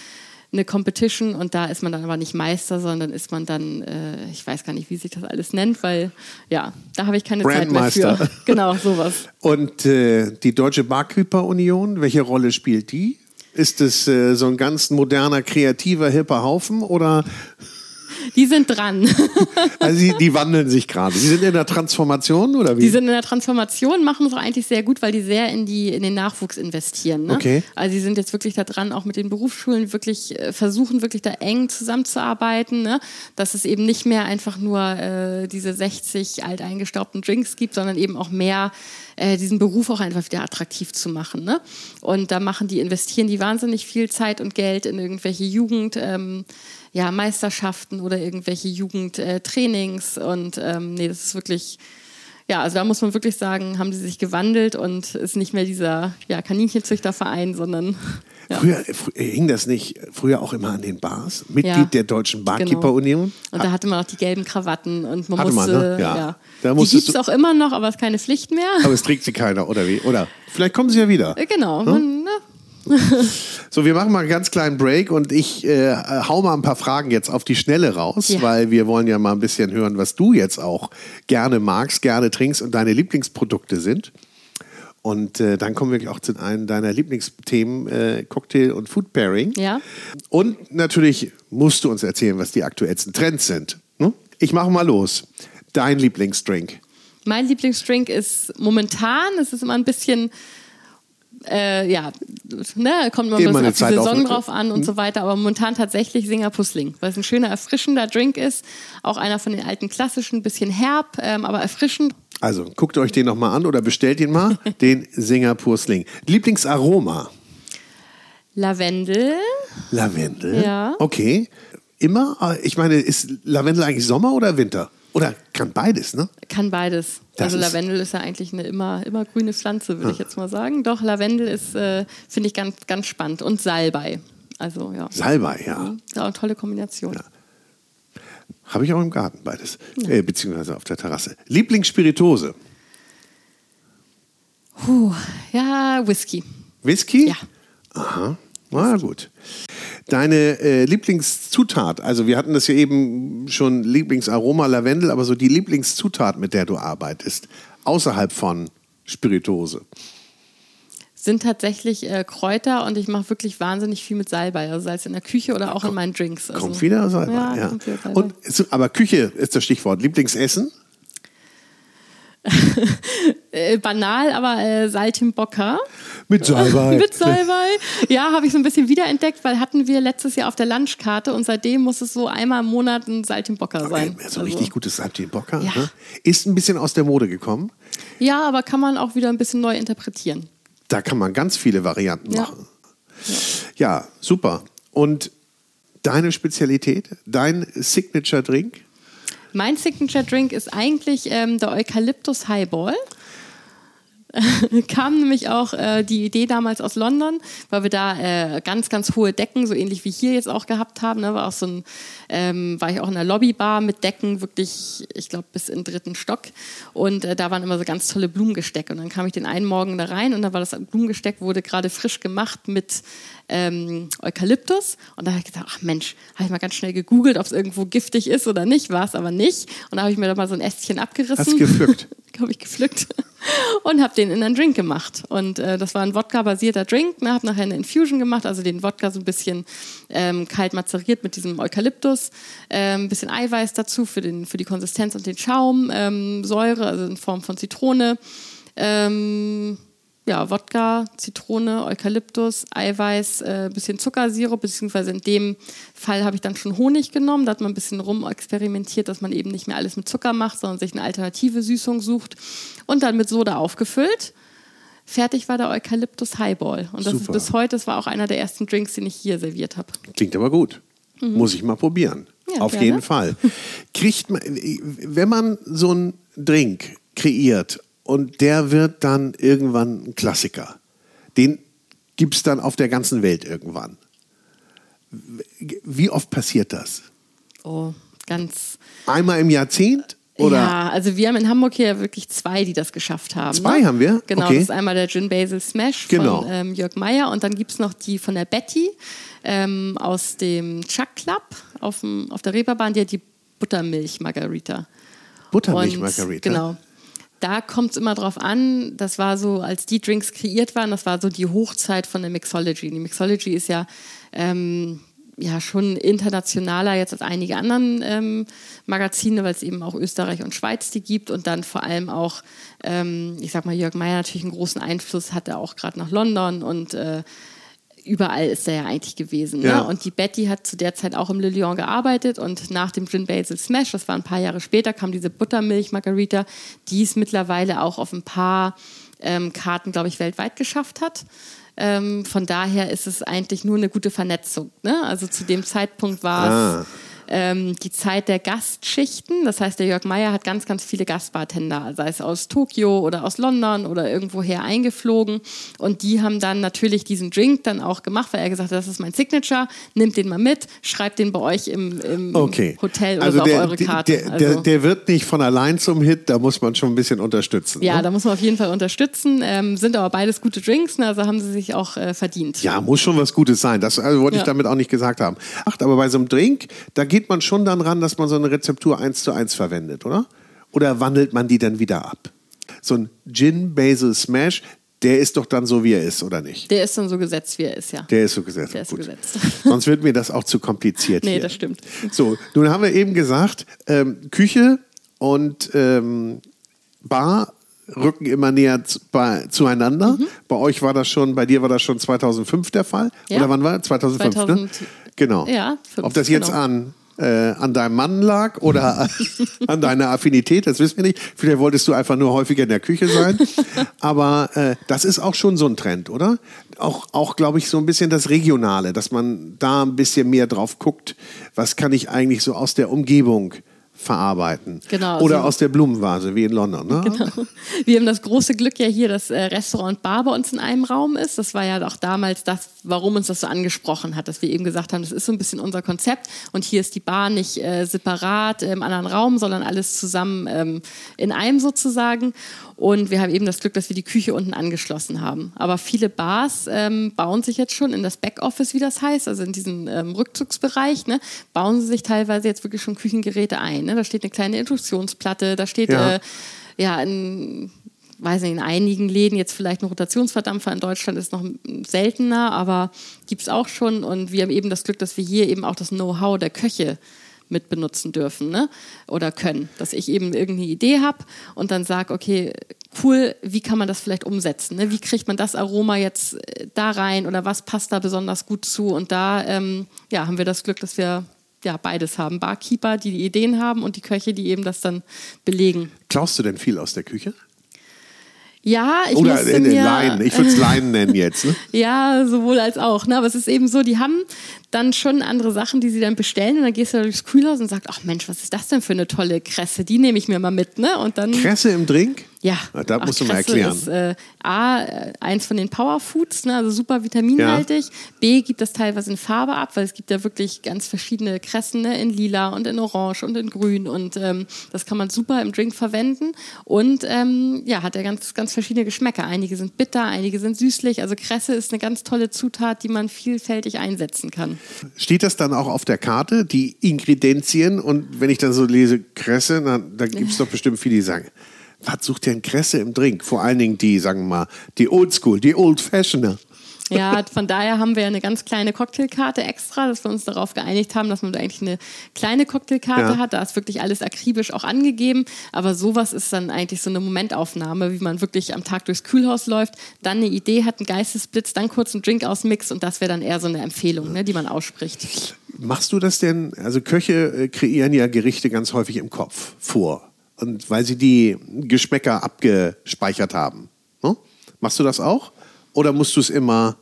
Speaker 2: eine Competition und da ist man dann aber nicht Meister, sondern ist man dann, äh, ich weiß gar nicht, wie sich das alles nennt, weil ja, da habe ich keine Zeit mehr für. Genau, sowas.
Speaker 1: Und äh, die Deutsche Barkeeper Union, welche Rolle spielt die? Ist es äh, so ein ganz moderner, kreativer, hipper Haufen oder
Speaker 2: die sind dran.
Speaker 1: also die, die wandeln sich gerade. Die sind in der Transformation oder wie?
Speaker 2: Die sind in der Transformation, machen es auch eigentlich sehr gut, weil die sehr in, die, in den Nachwuchs investieren. Ne?
Speaker 1: Okay.
Speaker 2: Also sie sind jetzt wirklich da dran, auch mit den Berufsschulen wirklich äh, versuchen, wirklich da eng zusammenzuarbeiten, ne? dass es eben nicht mehr einfach nur äh, diese 60 alteingestaubten Drinks gibt, sondern eben auch mehr äh, diesen Beruf auch einfach wieder attraktiv zu machen. Ne? Und da machen die, investieren die wahnsinnig viel Zeit und Geld in irgendwelche Jugend. Ähm, ja, Meisterschaften oder irgendwelche Jugendtrainings. und ähm, nee, das ist wirklich, ja, also da muss man wirklich sagen, haben die sich gewandelt und ist nicht mehr dieser ja, Kaninchenzüchterverein, sondern.
Speaker 1: Ja. Früher, früher, hing das nicht früher auch immer an den Bars? Mitglied ja, der Deutschen Barkeeper-Union? Genau.
Speaker 2: Und da hatte man auch die gelben Krawatten und man
Speaker 1: hatte
Speaker 2: musste.
Speaker 1: Man, ne? ja.
Speaker 2: ja. Da die gibt es auch immer noch, aber es ist keine Pflicht mehr.
Speaker 1: Aber es trägt sie keiner, oder wie? Oder vielleicht kommen sie ja wieder.
Speaker 2: Genau. Hm? Man, ne?
Speaker 1: so, wir machen mal einen ganz kleinen Break und ich äh, hau mal ein paar Fragen jetzt auf die Schnelle raus, ja. weil wir wollen ja mal ein bisschen hören, was du jetzt auch gerne magst, gerne trinkst und deine Lieblingsprodukte sind. Und äh, dann kommen wir auch zu einem deiner Lieblingsthemen, äh, Cocktail und Food Pairing.
Speaker 2: Ja.
Speaker 1: Und natürlich musst du uns erzählen, was die aktuellsten Trends sind. Hm? Ich mache mal los. Dein Lieblingsdrink.
Speaker 2: Mein Lieblingsdrink ist momentan, es ist immer ein bisschen, äh, ja, ne, kommt
Speaker 1: eine
Speaker 2: auf die Saison drauf an und so weiter, aber momentan tatsächlich Singer Pussling, weil es ein schöner, erfrischender Drink ist. Auch einer von den alten klassischen, bisschen herb, ähm, aber erfrischend.
Speaker 1: Also guckt euch den nochmal an oder bestellt ihn mal, den Singapur Sling. Lieblingsaroma?
Speaker 2: Lavendel,
Speaker 1: Lavendel.
Speaker 2: Ja.
Speaker 1: Okay. Immer? Ich meine, ist Lavendel eigentlich Sommer oder Winter? Oder kann beides, ne?
Speaker 2: kann beides.
Speaker 1: Das
Speaker 2: also Lavendel ist ja eigentlich eine immer, immer grüne Pflanze, würde ich jetzt mal sagen. Doch, Lavendel ist, äh, finde ich, ganz, ganz spannend. Und Salbei. Also ja.
Speaker 1: Salbei, ja.
Speaker 2: Ja, eine tolle Kombination.
Speaker 1: Habe ich auch im Garten beides. Äh, beziehungsweise auf der Terrasse. Lieblingsspiritose?
Speaker 2: Puh, ja, Whisky.
Speaker 1: Whisky?
Speaker 2: Ja.
Speaker 1: Aha. Na gut. Deine äh, Lieblingszutat, also wir hatten das ja eben schon, Lieblingsaroma Lavendel, aber so die Lieblingszutat, mit der du arbeitest, außerhalb von Spiritose.
Speaker 2: Sind tatsächlich äh, Kräuter und ich mache wirklich wahnsinnig viel mit Salbei. Also sei es in der Küche oder auch in meinen Drinks. Also,
Speaker 1: Kommt wieder Salbei.
Speaker 2: Ja,
Speaker 1: Ja,
Speaker 2: Salbei.
Speaker 1: Und, aber Küche ist das Stichwort. Lieblingsessen?
Speaker 2: äh, banal, aber äh, Saltimbocca.
Speaker 1: Mit Salbei.
Speaker 2: Mit Salbei. Ja, habe ich so ein bisschen wiederentdeckt, weil hatten wir letztes Jahr auf der Lunchkarte und seitdem muss es so einmal im Monat ein Saltimbocca sein.
Speaker 1: Okay, so
Speaker 2: Also-
Speaker 1: richtig gutes Saltimbocca.
Speaker 2: Ja.
Speaker 1: Ne? Ist ein bisschen aus der Mode gekommen.
Speaker 2: Ja, aber kann man auch wieder ein bisschen neu interpretieren.
Speaker 1: Da kann man ganz viele Varianten
Speaker 2: Ja.
Speaker 1: machen. Ja, super. Und deine Spezialität, dein Signature Drink?
Speaker 2: Mein Signature Drink ist eigentlich ähm, der Eukalyptus Highball. Kam nämlich auch äh, die Idee damals aus London, weil wir da äh, ganz, ganz hohe Decken, so ähnlich wie hier jetzt auch gehabt haben. Ne? War auch so ein, ähm, war ich auch in einer Lobbybar mit Decken, wirklich, ich glaube, bis in den dritten Stock. Und äh, da waren immer so ganz tolle Blumengestecke. Und dann kam ich den einen Morgen da rein und da war das Blumengesteck, wurde gerade frisch gemacht mit ähm, Eukalyptus. Und da habe ich gedacht, ach Mensch, habe ich mal ganz schnell gegoogelt, ob es irgendwo giftig ist oder nicht. War es aber nicht. Und da habe ich mir da mal so ein Ästchen abgerissen.
Speaker 1: Hast gepflückt?
Speaker 2: habe ich gepflückt und habe den in einen Drink gemacht. Und äh, das war ein Wodka-basierter Drink. Ne, habe nachher eine Infusion gemacht, also den Wodka so ein bisschen ähm, kalt mazeriert mit diesem Eukalyptus, ähm, ein bisschen Eiweiß dazu für, den, für die Konsistenz und den Schaum, ähm, Säure, also in Form von Zitrone. Ähm, ja, Wodka, Zitrone, Eukalyptus, Eiweiß, äh, bisschen Zuckersirup, beziehungsweise in dem Fall habe ich dann schon Honig genommen. Da hat man ein bisschen rumexperimentiert, dass man eben nicht mehr alles mit Zucker macht, sondern sich eine alternative Süßung sucht. Und dann mit Soda aufgefüllt. Fertig war der Eukalyptus Highball. Und das ist
Speaker 1: Super.
Speaker 2: bis heute, das war auch einer der ersten Drinks, den ich hier serviert habe.
Speaker 1: Klingt aber gut. Muss ich mal probieren.
Speaker 2: Mhm. Ja,
Speaker 1: Auf
Speaker 2: gerne.
Speaker 1: jeden Fall. Kriegt man, wenn man so einen Drink kreiert und der wird dann irgendwann ein Klassiker, den gibt es dann auf der ganzen Welt irgendwann. Wie oft passiert das?
Speaker 2: Oh, ganz.
Speaker 1: Einmal im Jahrzehnt? Oder?
Speaker 2: Ja, also wir haben in Hamburg hier wirklich zwei, die das geschafft haben.
Speaker 1: Zwei
Speaker 2: ne?
Speaker 1: haben wir?
Speaker 2: Genau,
Speaker 1: Okay.
Speaker 2: das ist einmal der Gin Basil Smash
Speaker 1: Genau.
Speaker 2: von ähm, Jörg Meyer und dann gibt es noch die von der Betty ähm, aus dem Chuck Club auf, dem, auf der Reeperbahn, die hat die Buttermilch Margarita.
Speaker 1: Buttermilch
Speaker 2: Und,
Speaker 1: Margarita.
Speaker 2: Genau. Da kommt es immer drauf an, das war so, als die Drinks kreiert waren, das war so die Hochzeit von der Mixology. Die Mixology ist ja, ähm, ja schon internationaler jetzt als einige anderen ähm, Magazine, weil es eben auch Österreich und Schweiz die gibt und dann vor allem auch, ähm, ich sag mal, Jörg Meyer natürlich einen großen Einfluss hatte, auch gerade nach London und äh, überall ist er ja eigentlich gewesen.
Speaker 1: Ja.
Speaker 2: Ne? Und die Betty hat zu der Zeit auch im Le Lion gearbeitet und nach dem Gin Basil Smash, das war ein paar Jahre später, kam diese Buttermilch Margarita, die es mittlerweile auch auf ein paar ähm, Karten, glaube ich, weltweit geschafft hat. Ähm, von daher ist es eigentlich nur eine gute Vernetzung. Ne? Also zu dem Zeitpunkt war
Speaker 1: Ah.
Speaker 2: Ähm, die Zeit der Gastschichten. Das heißt, der Jörg Meyer hat ganz, ganz viele Gastbartender, sei es aus Tokio oder aus London oder irgendwoher eingeflogen. Und die haben dann natürlich diesen Drink dann auch gemacht, weil er gesagt hat, das ist mein Signature, nimmt den mal mit, schreibt den bei euch im, im
Speaker 1: Okay.
Speaker 2: Hotel oder
Speaker 1: also
Speaker 2: so
Speaker 1: der,
Speaker 2: auf eure Karte.
Speaker 1: Der,
Speaker 2: also,
Speaker 1: der, der wird nicht von allein zum Hit, da muss man schon ein bisschen unterstützen.
Speaker 2: ja,
Speaker 1: ne?
Speaker 2: da muss man auf jeden Fall unterstützen. Ähm, sind aber beides gute Drinks, ne? also haben sie sich auch äh, verdient.
Speaker 1: Ja, muss schon was Gutes sein. Das also wollte ich
Speaker 2: Ja.
Speaker 1: damit auch nicht gesagt haben. Ach, aber bei so einem Drink, da geht man schon dann ran, dass man so eine Rezeptur eins zu eins verwendet, oder? Oder wandelt man die dann wieder ab? So ein Gin Basil Smash, der ist doch dann so, wie er ist, oder nicht?
Speaker 2: Der ist dann so gesetzt, wie er ist, ja.
Speaker 1: Der ist so gesetzt.
Speaker 2: Der ist
Speaker 1: Gut.
Speaker 2: gesetzt.
Speaker 1: Sonst wird mir das auch zu kompliziert.
Speaker 2: Nee,
Speaker 1: hier.
Speaker 2: das stimmt.
Speaker 1: So, nun haben wir eben gesagt, ähm, Küche und ähm, Bar rücken immer näher zu, bei, zueinander. Mhm. Bei euch war das schon, bei dir war das schon 2005 der Fall. Ja. Oder wann war 2005, 2000, ne? Genau. Ja, 5, Ob das jetzt genau. an äh, an deinem Mann lag oder an deiner Affinität, das wissen wir nicht. Vielleicht wolltest du einfach nur häufiger in der Küche sein. Aber äh, das ist auch schon so ein Trend, oder? Auch, auch glaube ich, so ein bisschen das Regionale, dass man da ein bisschen mehr drauf guckt, was kann ich eigentlich so aus der Umgebung verarbeiten. Genau. Oder also, aus der Blumenvase, wie in London. Ne? Genau.
Speaker 2: Wir haben das große Glück ja hier, dass äh, Restaurant Bar bei uns in einem Raum ist. Das war ja auch damals das, warum uns das so angesprochen hat, dass wir eben gesagt haben, das ist so ein bisschen unser Konzept und hier ist die Bar nicht äh, separat im anderen Raum, sondern alles zusammen ähm, in einem sozusagen. Und wir haben eben das Glück, dass wir die Küche unten angeschlossen haben. Aber viele Bars ähm, bauen sich jetzt schon in das Backoffice, wie das heißt, also in diesen ähm, Rückzugsbereich, ne, bauen sie sich teilweise jetzt wirklich schon Küchengeräte ein. Ne? Da steht eine kleine Induktionsplatte, da steht ja, äh, ja ein weiß nicht, in einigen Läden jetzt vielleicht ein Rotationsverdampfer in Deutschland ist noch seltener, aber gibt es auch schon. Und wir haben eben das Glück, dass wir hier eben auch das Know-how der Köche mit benutzen dürfen ne? oder können. Dass ich eben irgendeine Idee habe und dann sage, okay, cool, wie kann man das vielleicht umsetzen? Ne? Wie kriegt man das Aroma jetzt äh, da rein oder was passt da besonders gut zu? Und da ähm, ja, haben wir das Glück, dass wir ja, beides haben. Barkeeper, die die Ideen haben und die Köche, die eben das dann belegen.
Speaker 1: Klaust du denn viel aus der Küche?
Speaker 2: Ja, ich
Speaker 1: Oder
Speaker 2: musste mir,
Speaker 1: Leinen. Ich würde es Leinen nennen jetzt. Ne?
Speaker 2: ja, sowohl als auch. Ne? Aber es ist eben so, die haben dann schon andere Sachen, die sie dann bestellen und dann gehst du durchs Kühlhaus und sagst, ach Mensch, was ist das denn für eine tolle Kresse? Die nehme ich mir mal mit, ne? Und dann
Speaker 1: Kresse im Drink?
Speaker 2: Ja.
Speaker 1: Da musst du mal erklären.
Speaker 2: Ist, äh, A, äh, eins von den Powerfoods, ne, also super vitaminhaltig. Ja. B, gibt das teilweise in Farbe ab, weil es gibt ja wirklich ganz verschiedene Kressen ne, in lila und in orange und in grün. Und ähm, das kann man super im Drink verwenden. Und ähm, ja, hat ja ganz, ganz verschiedene Geschmäcker. Einige sind bitter, einige sind süßlich. Also Kresse ist eine ganz tolle Zutat, die man vielfältig einsetzen kann.
Speaker 1: Steht das dann auch auf der Karte, die Ingredienzien? Und wenn ich dann so lese Kresse, dann, dann gibt es doch bestimmt viele, die sagen, was sucht denn Kresse im Drink? Vor allen Dingen die, sagen wir mal, die Oldschool, die Old Fashioner.
Speaker 2: Ja, von daher haben wir eine ganz kleine Cocktailkarte extra, dass wir uns darauf geeinigt haben, dass man da eigentlich eine kleine Cocktailkarte ja. hat. Da ist wirklich alles akribisch auch angegeben. Aber sowas ist dann eigentlich so eine Momentaufnahme, wie man wirklich am Tag durchs Kühlhaus läuft, dann eine Idee hat, einen Geistesblitz, dann kurz einen Drink ausmixt und das wäre dann eher so eine Empfehlung, ne, die man ausspricht.
Speaker 1: Machst du das denn? Also Köche äh, kreieren ja Gerichte ganz häufig im Kopf vor und weil sie die Geschmäcker abgespeichert haben. Ne? Machst du das auch? Oder musst du es immer?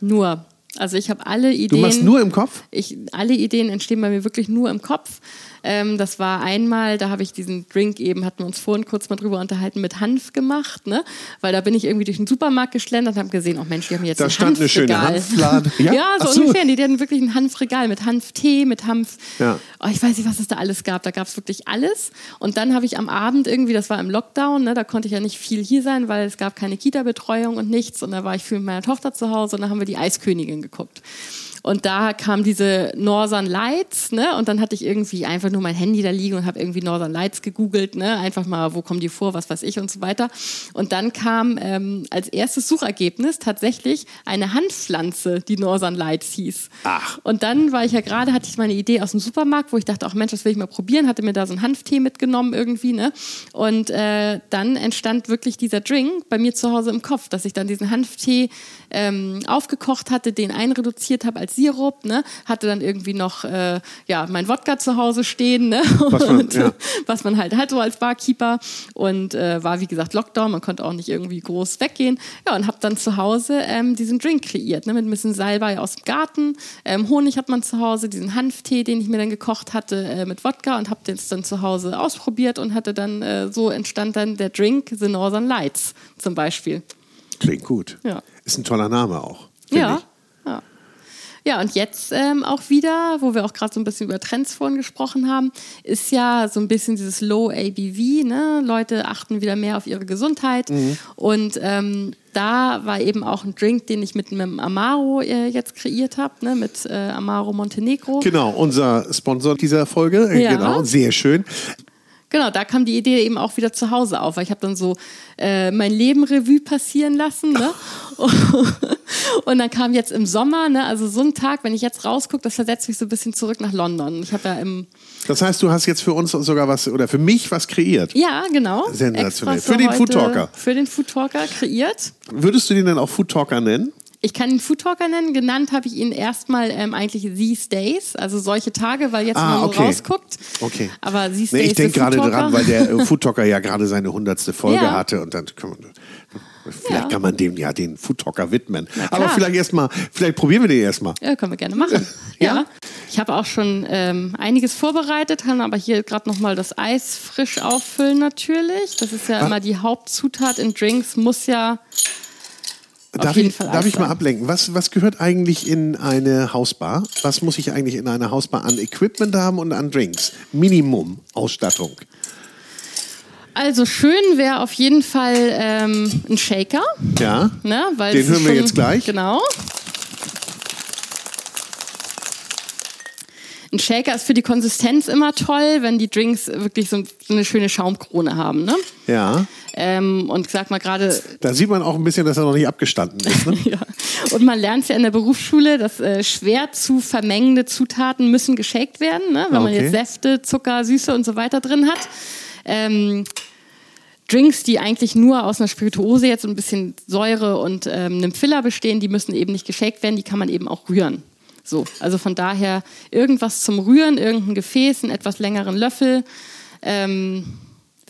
Speaker 2: Nur. Also ich habe alle Ideen. Du
Speaker 1: machst nur im Kopf?
Speaker 2: Ich, alle Ideen entstehen bei mir wirklich nur im Kopf. Ähm, das war einmal, da habe ich diesen Drink eben, hatten wir uns vorhin kurz mal drüber unterhalten, mit Hanf gemacht, ne? Weil da bin ich irgendwie durch den Supermarkt geschlendert und habe gesehen, oh Mensch, die haben jetzt
Speaker 1: da
Speaker 2: ein
Speaker 1: stand eine schöne Hanflade.
Speaker 2: Ja, ja so, so, ungefähr. Die, die hatten wirklich ein Hanfregal mit Hanftee, mit Hanf. Ja. Oh, ich weiß nicht, was es da alles gab. Da gab es wirklich alles. Und dann habe ich am Abend irgendwie, das war im Lockdown, ne? da konnte ich ja nicht viel hier sein, weil es gab keine Kita-Betreuung und nichts. Und da war ich viel mit meiner Tochter zu Hause und da haben wir die Eiskönigin geguckt. Und da kam diese Northern Lights, ne? Und dann hatte ich irgendwie einfach nur mein Handy da liegen und habe irgendwie Northern Lights gegoogelt, ne? Einfach mal, wo kommen die vor, was weiß ich und so weiter. Und dann kam ähm, als erstes Suchergebnis tatsächlich eine Handpflanze, die Northern Lights hieß.
Speaker 1: Ach.
Speaker 2: Und dann war ich ja gerade, hatte ich meine Idee aus dem Supermarkt, wo ich dachte, ach Mensch, das will ich mal probieren, hatte mir da so einen Hanftee mitgenommen irgendwie, ne? Und äh, dann entstand wirklich dieser Drink bei mir zu Hause im Kopf, dass ich dann diesen Hanftee ähm, aufgekocht hatte, den einreduziert habe als Sirup, ne? hatte dann irgendwie noch äh, ja, mein Wodka zu Hause stehen, ne? was, man, und, ja. was man halt hat so als Barkeeper und äh, war wie gesagt Lockdown, man konnte auch nicht irgendwie groß weggehen. Ja, und habe dann zu Hause ähm, diesen Drink kreiert, ne? mit ein bisschen Salbei aus dem Garten, ähm, Honig hat man zu Hause, diesen Hanftee, den ich mir dann gekocht hatte äh, mit Wodka und habe den dann zu Hause ausprobiert und hatte dann, äh, so entstand dann der Drink The Northern Lights zum Beispiel.
Speaker 1: Klingt gut. Ja. Ist ein toller Name auch.
Speaker 2: Ja. ja. Ja, und jetzt ähm, auch wieder, wo wir auch gerade so ein bisschen über Trends vorhin gesprochen haben, ist ja so ein bisschen dieses Low ABV. Ne? Leute achten wieder mehr auf ihre Gesundheit. Mhm. Und ähm, da war eben auch ein Drink, den ich mit einem Amaro äh, jetzt kreiert habe, ne? mit äh, Amaro Montenegro.
Speaker 1: Genau, unser Sponsor dieser Folge. Ja. Genau, sehr schön.
Speaker 2: Genau, da kam die Idee eben auch wieder zu Hause auf, weil ich habe dann so äh, mein Leben Revue passieren lassen. Ne? und dann kam jetzt im Sommer, ne, also so ein Tag, wenn ich jetzt rausgucke, das versetzt mich so ein bisschen zurück nach London. Ich habe ja im
Speaker 1: Das heißt, du hast jetzt für uns sogar was oder für mich was kreiert.
Speaker 2: ja, genau.
Speaker 1: Sensationell. Für den Food Talker.
Speaker 2: Für den Food Talker kreiert.
Speaker 1: Würdest du den dann auch Food Talker nennen?
Speaker 2: Ich kann ihn Food Talker nennen. Genannt habe ich ihn erstmal ähm, eigentlich These Days, also solche Tage, weil jetzt
Speaker 1: Ah,
Speaker 2: man
Speaker 1: okay.
Speaker 2: rausguckt.
Speaker 1: Okay.
Speaker 2: Aber These
Speaker 1: Nee,
Speaker 2: Days
Speaker 1: ich denke gerade dran, weil der äh, Food Talker ja gerade seine hundertste Folge
Speaker 2: Ja.
Speaker 1: hatte und dann kann man, vielleicht
Speaker 2: Ja.
Speaker 1: kann man dem ja den Food Talker widmen. Aber vielleicht erstmal, vielleicht probieren wir den erstmal.
Speaker 2: Ja, können wir gerne machen.
Speaker 1: Ja?
Speaker 2: ja. Ich habe auch schon ähm, einiges vorbereitet, kann aber hier gerade nochmal das Eis frisch auffüllen natürlich. Das ist ja
Speaker 1: Ah.
Speaker 2: immer die Hauptzutat in Drinks, muss ja
Speaker 1: Darf ich, darf ich mal ablenken? Was, was gehört eigentlich in eine Hausbar? Was muss ich eigentlich in einer Hausbar an Equipment haben und an Drinks? Minimum Ausstattung.
Speaker 2: Also schön wäre auf jeden Fall ähm, ein Shaker.
Speaker 1: Ja.
Speaker 2: Ne, weil
Speaker 1: Den hören wir
Speaker 2: schon-
Speaker 1: jetzt gleich.
Speaker 2: Genau. Ein Shaker ist für die Konsistenz immer toll, wenn die Drinks wirklich so, so eine schöne Schaumkrone haben. Ne?
Speaker 1: Ja.
Speaker 2: Ähm, und sag mal gerade,
Speaker 1: Da sieht man auch ein bisschen, dass er noch nicht abgestanden ist. Ne?
Speaker 2: ja. Und man lernt ja in der Berufsschule, dass äh, schwer zu vermengende Zutaten müssen geshakt werden, ne? wenn man
Speaker 1: Okay.
Speaker 2: jetzt Säfte, Zucker, Süße und so weiter drin hat. Ähm, Drinks, die eigentlich nur aus einer Spirituose jetzt und ein bisschen Säure und ähm, einem Filler bestehen, die müssen eben nicht geshakt werden, die kann man eben auch rühren. So, also von daher irgendwas zum Rühren, irgendein Gefäß, einen etwas längeren Löffel. Ähm,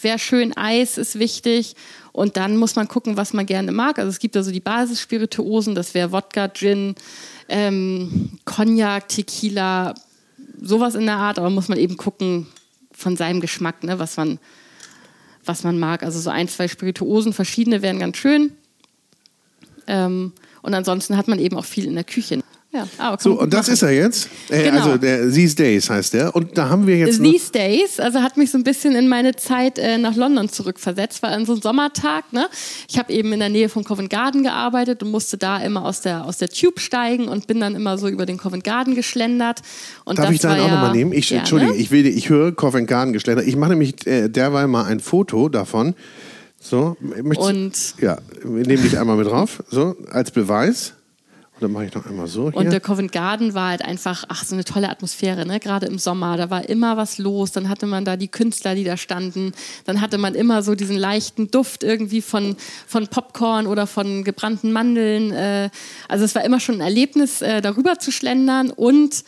Speaker 2: Wäre schön, Eis ist wichtig. Und dann muss man gucken, was man gerne mag. Also es gibt also die Basisspirituosen, das wäre Wodka, Gin, ähm, Cognac, Tequila, sowas in der Art. Aber muss man eben gucken von seinem Geschmack, ne, was man, was man mag. Also so ein, zwei Spirituosen, verschiedene wären ganz schön. Ähm, und ansonsten hat man eben auch viel in der Küche. Ja, ah,
Speaker 1: So, und das ist er jetzt. Äh,
Speaker 2: Genau.
Speaker 1: Also der These Days heißt der. Und da haben wir jetzt
Speaker 2: These Days, also hat mich so ein bisschen in meine Zeit äh, nach London zurückversetzt, war an so einem Sommertag. Ne? Ich habe eben in der Nähe von Covent Garden gearbeitet und musste da immer aus der, aus der Tube steigen und bin dann immer so über den Covent Garden geschlendert. Und
Speaker 1: Darf ich deinen
Speaker 2: war
Speaker 1: auch
Speaker 2: ja,
Speaker 1: nochmal nehmen? Ich,
Speaker 2: Gerne.
Speaker 1: Entschuldige, ich, will, ich höre Covent Garden geschlendert. Ich mache nämlich äh, derweil mal ein Foto davon. So, möchtest,
Speaker 2: Und-
Speaker 1: ja, wir nehmen dich einmal mit drauf, so als Beweis. Und dann mache ich noch einmal so hier.
Speaker 2: Und der Covent Garden war halt einfach, ach, so eine tolle Atmosphäre, ne? Gerade im Sommer, da war immer was los. Dann hatte man da die Künstler, die da standen. Dann hatte man immer so diesen leichten Duft irgendwie von, von Popcorn oder von gebrannten Mandeln. Äh, also es war immer schon ein Erlebnis, äh, darüber zu schlendern und